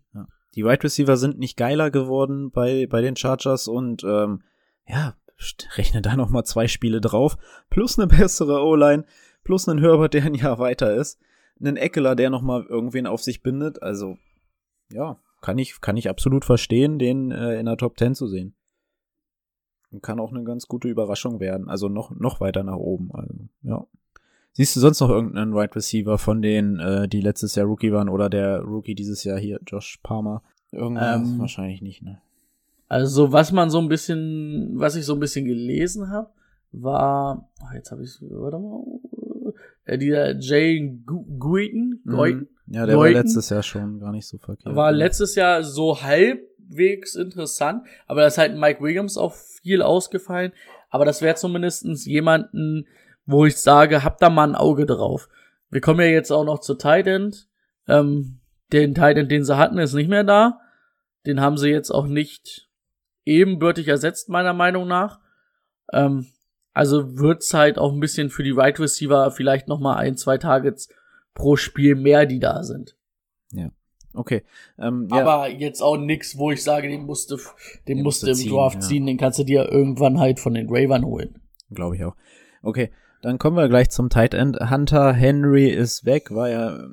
Die Wide Receiver sind nicht geiler geworden bei, bei den Chargers und ähm, ja, rechne da noch mal zwei Spiele drauf, plus eine bessere O-Line, plus einen Herbert, der ein Jahr weiter ist, einen Eckler, der noch mal irgendwen auf sich bindet. Also ja, kann ich kann ich absolut verstehen, den äh, in der Top 10 zu sehen. Und kann auch eine ganz gute Überraschung werden, also noch noch weiter nach oben. Also ja. Siehst du sonst noch irgendeinen Wide Receiver von denen, äh, die letztes Jahr Rookie waren oder der Rookie dieses Jahr hier, Josh Palmer? Irgendwas Ähm, wahrscheinlich nicht, ne? Also was man so ein bisschen, was ich so ein bisschen gelesen habe, war, ah, jetzt habe ich, warte mal, äh, dieser Jay Gu- Guiton, Guiton, Ja, der war Leuten- letztes Jahr schon gar nicht so verkehrt. war letztes Jahr so halbwegs interessant, aber da ist halt Mike Williams auch viel ausgefallen. Aber das wäre zumindestens jemanden, wo ich sage, habt da mal ein Auge drauf. Wir kommen ja jetzt auch noch zu Tight End. Ähm, den Tight End, den sie hatten, ist nicht mehr da. Den haben sie jetzt auch nicht ebenbürtig ersetzt, meiner Meinung nach. Ähm, also wird's halt auch ein bisschen für die Wide Receiver vielleicht noch mal ein, zwei Targets pro Spiel mehr, die da sind. Okay. Ähm, ja, Aber jetzt auch nix, wo ich sage, den musste, den Den musste im ziehen, Draft ja. ziehen, den kannst du dir irgendwann halt von den Ravern holen. glaube ich auch. Okay, dann kommen wir gleich zum Tight End. Hunter Henry ist weg, war ja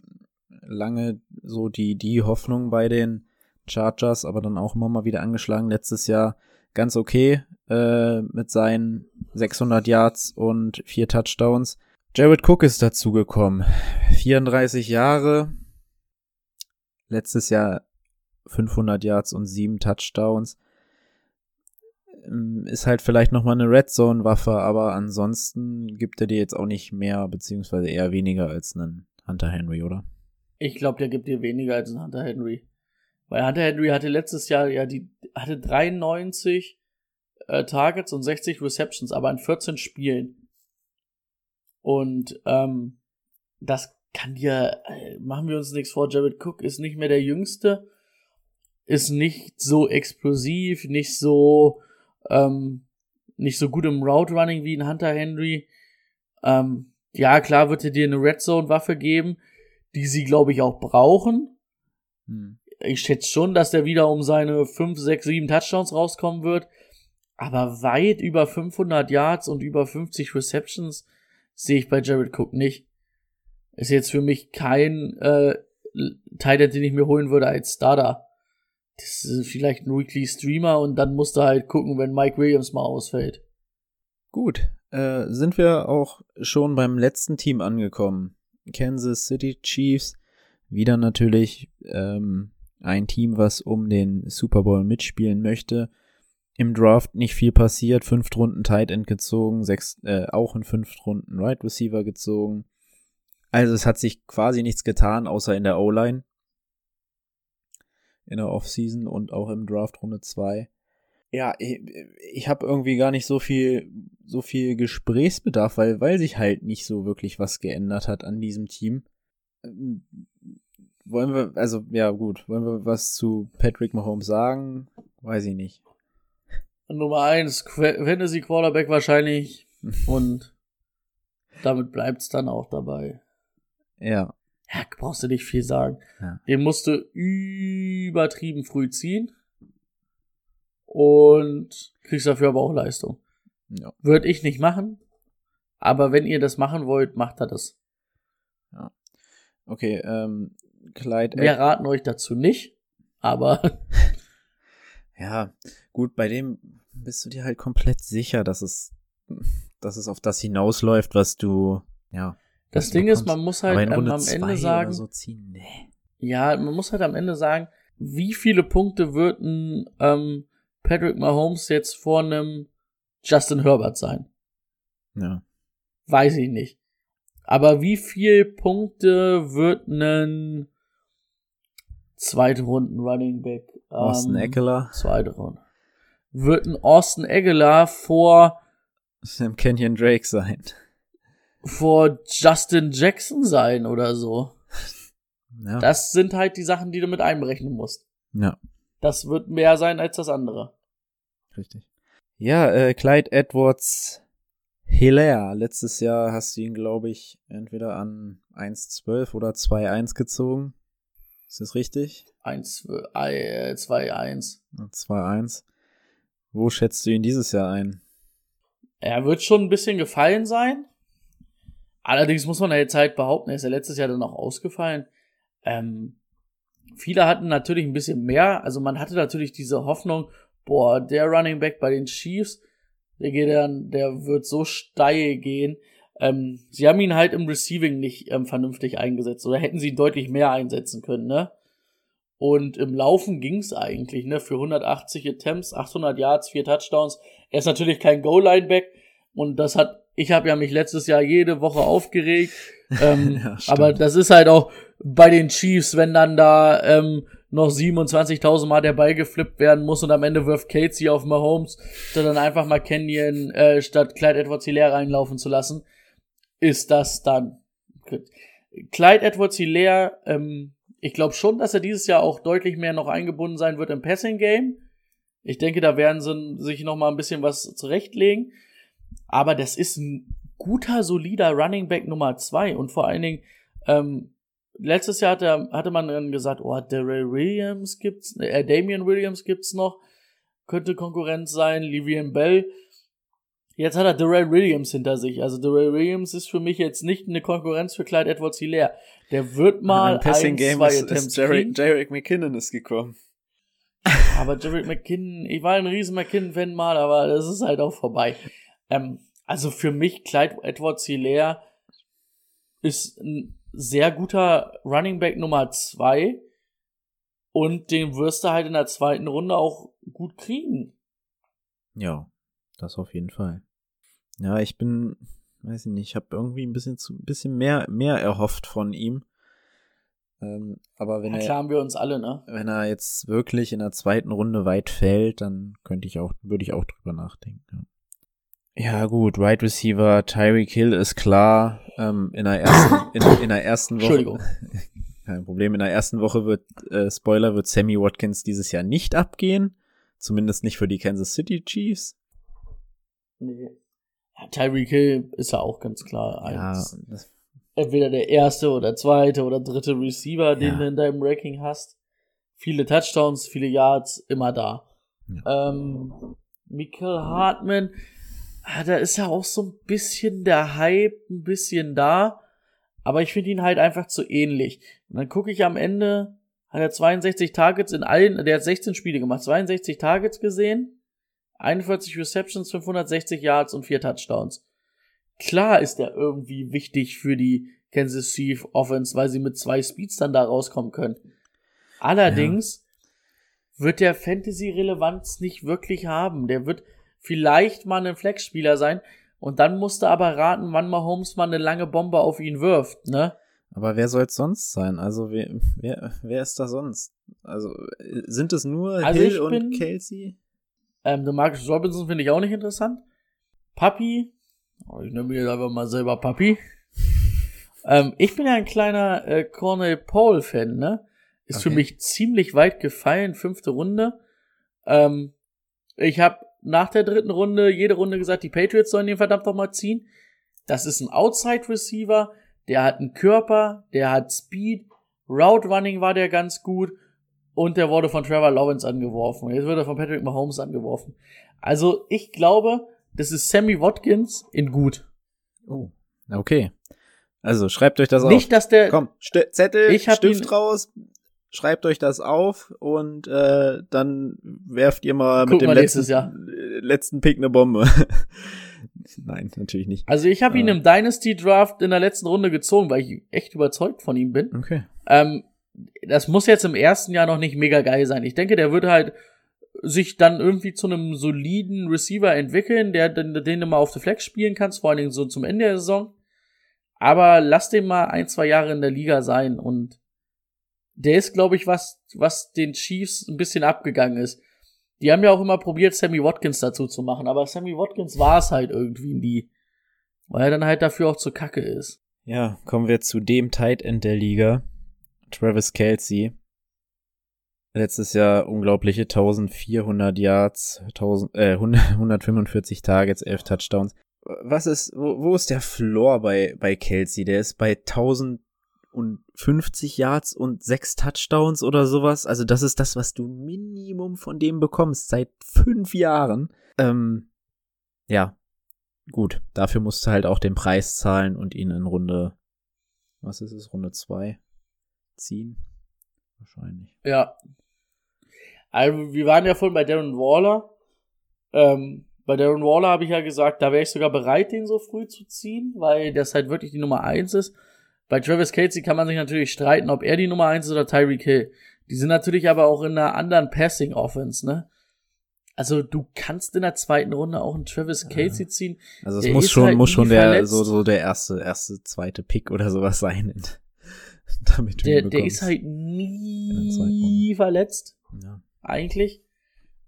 lange so die, die Hoffnung bei den Chargers, aber dann auch immer mal wieder angeschlagen. Letztes Jahr ganz okay äh, mit seinen 600 Yards und vier Touchdowns. Jared Cook ist dazugekommen. 34 Jahre. Letztes Jahr 500 Yards und sieben Touchdowns. Ähm, Ist halt vielleicht noch mal eine Red Zone Waffe, aber ansonsten gibt er dir jetzt auch nicht mehr beziehungsweise eher weniger als einen Hunter Henry, oder? Ich glaube, der gibt dir weniger als ein Hunter Henry. Weil Hunter Henry hatte letztes Jahr ja die, hatte 93 äh, Targets und 60 Receptions, aber in 14 Spielen. Und ähm, das kann dir, äh, machen wir uns nichts vor, Jared Cook ist nicht mehr der Jüngste, ist nicht so explosiv, nicht so, ähm, nicht so gut im Route Running wie ein Hunter Henry. Ähm, ja, klar wird er dir eine Red Zone Waffe geben, die sie, glaube ich, auch brauchen. Hm. Ich schätze schon, dass der wieder um seine 5, 6, 7 Touchdowns rauskommen wird. Aber weit über 500 Yards und über 50 Receptions sehe ich bei Jared Cook nicht. Ist jetzt für mich kein äh, Tight End, den ich mir holen würde als Starter. Das ist vielleicht ein Weekly Streamer und dann musst du halt gucken, wenn Mike Williams mal ausfällt. Gut, äh, sind wir auch schon beim letzten Team angekommen. Kansas City Chiefs. Wieder natürlich ähm, ein Team, was um den Super Bowl mitspielen möchte. Im Draft nicht viel passiert. Fünf Runden Tight End gezogen, sechs, äh, auch in fünf Runden Right Receiver gezogen. Also es hat sich quasi nichts getan, außer in der O-Line. In der Offseason und auch im Draft Runde 2 ja, ich, ich habe irgendwie gar nicht so viel, so viel Gesprächsbedarf, weil, weil sich halt nicht so wirklich was geändert hat an diesem Team. Ähm, Wollen wir, also, ja, gut, wollen wir was zu Patrick Mahomes sagen? Weiß ich nicht. Nummer eins, Fantasy Quarterback wahrscheinlich. *laughs* Und damit bleibt's dann auch dabei. Ja, Ja, brauchst du nicht viel sagen. Ja. Den musst du übertrieben früh ziehen. Und kriegst dafür aber auch Leistung. Ja. Würde ich nicht machen. Aber wenn ihr das machen wollt, macht er das. Okay, ähm, Clyde Wir raten euch dazu nicht. Aber *laughs* Ja, gut, bei dem bist du dir halt komplett sicher, dass es, dass es auf das hinausläuft, was du, ja. das Ding ist, man muss halt am, am Ende sagen, So ziehen, nee. ja, man muss halt am Ende sagen, wie viele Punkte wird ein ähm, Patrick Mahomes jetzt vor einem Justin Herbert sein? Ja. Weiß ich nicht. Aber wie viel Punkte wird ein zweite Runden Running Back? Austin ähm, Eckler, Zweite Runde. Wird ein Austin Eckler vor, Sam Kenyon Drake sein. vor Justin Jackson sein oder so? Ja. Das sind halt die Sachen, die du mit einberechnen musst. ja, Das wird mehr sein als das andere. richtig. Ja, äh, Clyde Edwards Hilaire. Letztes Jahr hast du ihn, glaube ich, entweder an 1,12 oder 2,1 gezogen. Ist das richtig? 1, 2, 1. 2,1. Wo schätzt du ihn dieses Jahr ein? Er wird schon ein bisschen gefallen sein. Allerdings muss man ja jetzt halt behaupten, er ist ja letztes Jahr dann auch ausgefallen. Ähm, viele hatten natürlich ein bisschen mehr. Also man hatte natürlich diese Hoffnung, boah, der Running Back bei den Chiefs, der geht dann, der wird so steil gehen. Ähm, sie haben ihn halt im Receiving nicht ähm, vernünftig eingesetzt oder hätten sie ihn deutlich mehr einsetzen können, ne? Und im Laufen ging's eigentlich, ne? Für 180 Attempts, 800 Yards, 4 Touchdowns. Er ist natürlich kein Goal-Line-Back und das hat, ich habe ja mich letztes Jahr jede Woche aufgeregt. *laughs* Ähm, Ja, aber das ist halt auch bei den Chiefs, wenn dann da ähm, noch 27.000 Mal der Ball geflippt werden muss und am Ende wirft Casey auf Mahomes, dann einfach mal Kenyon äh, statt Clyde Edwards Hilaire reinlaufen zu lassen, ist das dann. Clyde Edwards Hilaire, ähm, ich glaube schon, dass er dieses Jahr auch deutlich mehr noch eingebunden sein wird im Passing Game. Ich denke, da werden sie sich noch mal ein bisschen was zurechtlegen. Aber das ist ein guter, solider Running Back Nummer zwei und vor allen Dingen ähm, letztes Jahr hatte, hatte man dann gesagt, oh, Darrell Williams gibt's, äh, Damian Williams gibt's noch, könnte Konkurrenz sein, Livian Bell. Jetzt hat er Darrell Williams hinter sich. Also Darrell Williams ist für mich jetzt nicht eine Konkurrenz für Clyde Edwards Hilaire. Der wird mal Im Passing ein, Game zwei ist, Attempts ist Jarek. Jarek McKinnon ist gekommen. *laughs* Aber Jared McKinnon, ich war ein riesen McKinnon-Fan mal, aber das ist halt auch vorbei. Ähm, also für mich, Clyde Edwards Hilaire ist ein sehr guter Running Back Nummer zwei und den wirst du halt in der zweiten Runde auch gut kriegen. Ja, das auf jeden Fall. Ja, ich bin, weiß ich nicht, ich habe irgendwie ein bisschen zu, ein bisschen mehr, mehr erhofft von ihm. Ähm, aber wenn Ja, er, klar haben wir uns alle, ne? wenn er jetzt wirklich in der zweiten Runde weit fällt, dann könnte ich auch, würde ich auch drüber nachdenken. Ja, gut, Right Receiver, Tyreek Hill ist klar. Ähm, in der ersten, in, in der ersten Woche. Entschuldigung. *laughs* Kein Problem. In der ersten Woche wird, äh, Spoiler, wird Sammy Watkins dieses Jahr nicht abgehen. Zumindest nicht für die Kansas City Chiefs. Nee. Ja, Tyreek Hill ist ja auch ganz klar Ja, eins. das, Entweder der erste oder zweite oder dritte Receiver, den Ja. du in deinem Ranking hast. Viele Touchdowns, viele Yards, immer da. Ähm, Michael Hartman, ah, da ist ja auch so ein bisschen der Hype, ein bisschen da. Aber ich finde ihn halt einfach zu ähnlich. Und dann gucke ich am Ende, hat er 62 Targets in allen, der hat 16 Spiele gemacht, 62 Targets gesehen, 41 Receptions, 560 Yards und 4 Touchdowns. Klar ist er irgendwie wichtig für die Kansas City Offense, weil sie mit zwei Speeds dann da rauskommen können. Allerdings wird der Fantasy-Relevanz nicht wirklich haben. Der wird vielleicht mal ein Flex-Spieler sein und dann musst du aber raten, wann Mahomes mal eine lange Bombe auf ihn wirft, ne? aber wer soll es sonst sein? Also wer, wer, wer ist da sonst? Also äh, sind es nur Also Hill ich und bin- Kelsey? Ähm, der Marcus Robinson finde ich auch nicht interessant. Papi, oh, ich nenne mir jetzt einfach mal selber Papi. ähm, ich bin ja ein kleiner äh, Cornell Paul-Fan, ne? Ist für Okay. mich ziemlich weit gefallen, fünfte Runde. Ähm, ich habe nach der dritten Runde jede Runde gesagt, die Patriots sollen den verdammt noch mal ziehen. Das ist ein Outside-Receiver, der hat einen Körper, der hat Speed, Route Running war der ganz gut und der wurde von Trevor Lawrence angeworfen. Und jetzt wird er von Patrick Mahomes angeworfen. Also ich glaube, Das ist Sammy Watkins in gut. Oh, okay. Also schreibt euch das auf. Nicht, dass der. Komm, St Zettel, Ich hab Stift ihn- raus, schreibt euch das auf und äh, dann werft ihr mal mit dem letzten, äh, letzten Pick eine Bombe. *laughs* Nein, natürlich nicht. Also ich habe ihn Ja. im Dynasty Draft in der letzten Runde gezogen, weil ich echt überzeugt von ihm bin. Okay. Ähm, das muss jetzt im ersten Jahr noch nicht mega geil sein. Ich denke, der wird halt sich dann irgendwie zu einem soliden Receiver entwickeln, der den, den du mal auf der Flex spielen kannst, vor allen Dingen so zum Ende der Saison. Aber lass den mal ein, zwei Jahre in der Liga sein und der ist, glaube ich, was, was den Chiefs ein bisschen abgegangen ist. Die haben ja auch immer probiert, Sammy Watkins dazu zu machen, aber Sammy Watkins war es halt irgendwie nie. Weil er dann halt dafür auch zu kacke ist. Ja, kommen wir zu dem Tight End der Liga. Travis Kelsey. Letztes Jahr unglaubliche 1400 Yards, 1000, äh, 100, 145 *laughs* Targets, 11 Touchdowns. Was ist, wo, wo ist der Floor bei, bei Kelsey? Der ist bei 1050 Yards und 6 Touchdowns oder sowas. Also das ist das, was du Minimum von dem bekommst seit fünf Jahren. Ähm, ja, gut. Dafür musst du halt auch den Preis zahlen und ihn in Runde, was ist es, Runde 2 ziehen? Wahrscheinlich. Ja. Also, wir waren ja vorhin bei Darren Waller. Ähm, bei Darren Waller habe ich ja gesagt, da wäre ich sogar bereit, den so früh zu ziehen, weil das halt wirklich die Nummer eins ist. Bei Travis Casey kann man sich natürlich streiten, ob er die Nummer eins ist oder Tyreek Hill. Die sind natürlich aber auch in einer anderen Passing Offense, ne? Also du kannst in der zweiten Runde auch einen Travis Casey ziehen. Also es muss schon, halt muss schon der, verletzt. so, so der erste, erste, zweite Pick oder sowas *laughs* sein. *laughs* damit du Der, der ist halt nie verletzt. Ja. eigentlich.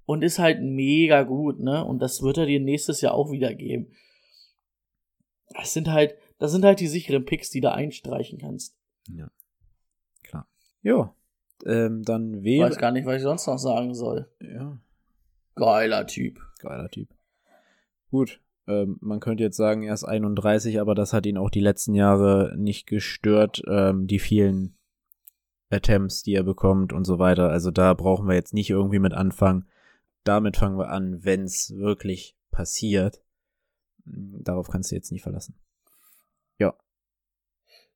Und ist halt mega gut, ne? Und das wird er dir nächstes Jahr auch wieder geben. Das sind halt, das sind halt die sicheren Picks, die du einstreichen kannst. ja. Klar. Ja. Ähm, dann Ich wäre. weiß gar nicht, was ich sonst noch sagen soll. Ja, Geiler Typ. geiler Typ. Gut. Ähm, man könnte jetzt sagen, er ist 31, aber das hat ihn auch die letzten Jahre nicht gestört. Ähm, die vielen Attempts, die er bekommt und so weiter. Also da brauchen wir jetzt nicht irgendwie mit anfangen. Damit fangen wir an, wenn es wirklich passiert. Darauf kannst du jetzt nicht verlassen.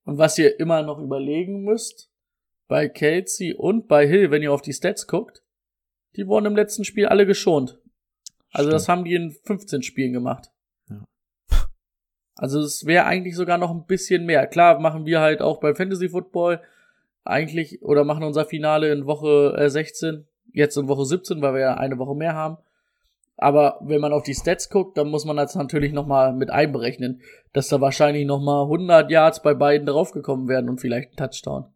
Und was ihr immer noch überlegen müsst, bei Kelsey und bei Hill, wenn ihr auf die Stats guckt, die wurden im letzten Spiel alle geschont. Also das Stimmt. haben die in 15 Spielen gemacht. Also es wäre eigentlich sogar noch ein bisschen mehr. Klar machen wir halt auch beim Fantasy Football eigentlich oder machen unser Finale in Woche äh, 16, jetzt in Woche 17, weil wir ja eine Woche mehr haben. Aber wenn man auf die Stats guckt, dann muss man das natürlich noch mal mit einberechnen, dass da wahrscheinlich noch mal 100 Yards bei beiden draufgekommen werden und vielleicht ein Touchdown.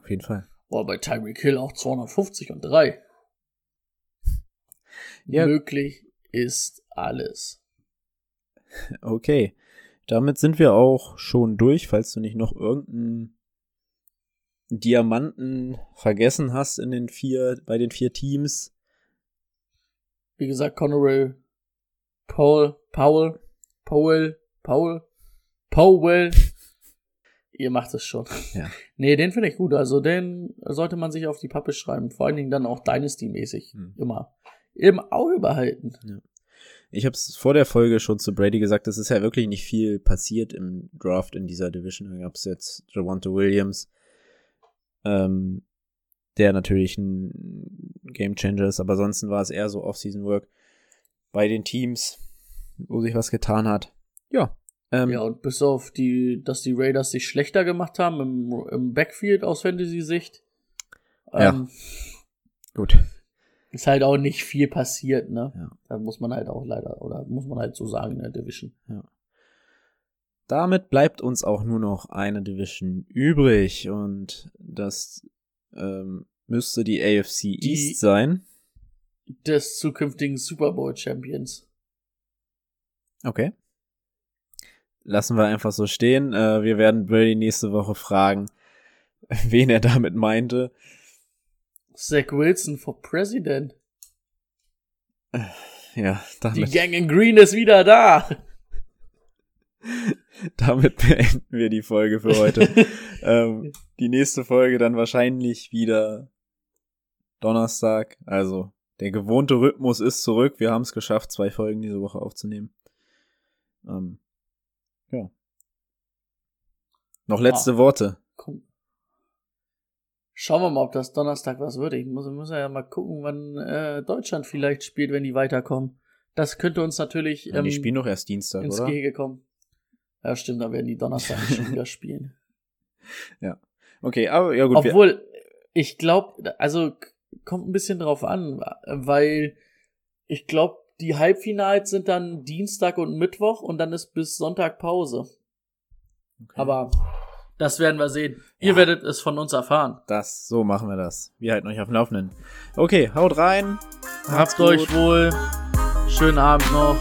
Auf jeden Fall. Boah, bei Tyreek Hill auch 250 und 3. Ja. Möglich ist alles. *laughs* Okay. Damit sind wir auch schon durch, falls du nicht noch irgendeinen Diamanten vergessen hast in den vier, bei den vier Teams. Wie gesagt, Connery, Paul, Paul, Powell, Paul, Powell. Ihr macht es schon. Ja. *laughs* Nee, den finde ich gut. Also den sollte man sich auf die Pappe schreiben. Vor allen Dingen dann auch Dynasty-mäßig. Hm. Immer. Im Auge behalten. Ich habe es vor der Folge schon zu Brady gesagt, es ist ja wirklich nicht viel passiert im Draft in dieser Division. Da gab es jetzt Javante Williams, ähm, der natürlich ein Gamechanger ist, aber ansonsten war es eher so Off-Season-Work bei den Teams, wo sich was getan hat. Ja. Ähm, Ja, und bis auf die, dass die Raiders sich schlechter gemacht haben im, im Backfield aus Fantasy-Sicht. Ja. Ähm, Gut. Ist halt auch nicht viel passiert, ne? Ja. Da muss man halt auch leider, oder muss man halt so sagen in der Division. Damit bleibt uns auch nur noch eine Division übrig und das ähm, müsste die AFC Die- East sein. Des zukünftigen Super Bowl Champions. Okay. Lassen wir einfach so stehen. Äh, wir werden Brady nächste Woche fragen, *laughs* wen er damit meinte. Zach Wilson for President. Ja, Die damit, Gang in Green ist wieder da. *laughs* damit beenden wir die Folge für heute. *laughs* ähm, die nächste Folge dann wahrscheinlich wieder Donnerstag. Also der gewohnte Rhythmus ist zurück. Wir haben es geschafft, zwei Folgen diese Woche aufzunehmen. Ähm, ja. Noch letzte Worte. Komm. Schauen wir mal, ob das Donnerstag was wird. Ich muss, muss ja mal gucken, wann äh, Deutschland vielleicht spielt, wenn die weiterkommen. Das könnte uns natürlich Ja, die ähm, spielen doch erst Dienstag, ins oder? Gehege kommen. Ja, stimmt, da werden die Donnerstag schon wieder *laughs* spielen. Okay, aber ja gut. Obwohl, ich glaube, also kommt ein bisschen drauf an, weil ich glaube, die Halbfinals sind dann Dienstag und Mittwoch und dann ist bis Sonntag Pause. okay. Aber das werden wir sehen. Ihr Ja. werdet es von uns erfahren. Das, so machen wir das. Wir halten euch auf dem Laufenden. Okay, haut rein. Habt euch wohl. Schönen Abend noch.